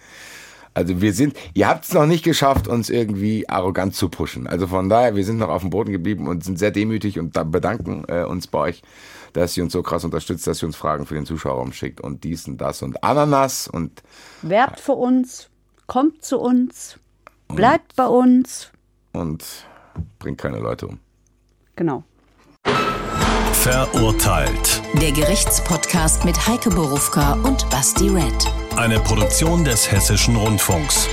Also wir sind, ihr habt es noch nicht geschafft, uns irgendwie arrogant zu pushen. Also von daher, wir sind noch auf dem Boden geblieben und sind sehr demütig und bedanken äh, uns bei euch, dass ihr uns so krass unterstützt, dass ihr uns Fragen für den Zuschauerraum schickt und dies und das und Ananas und Werbt für uns, kommt zu uns, bleibt bei uns. und bringt keine Leute um. Genau. Verurteilt. Der Gerichtspodcast mit Heike Borufka und Basti Red. Eine Produktion des Hessischen Rundfunks.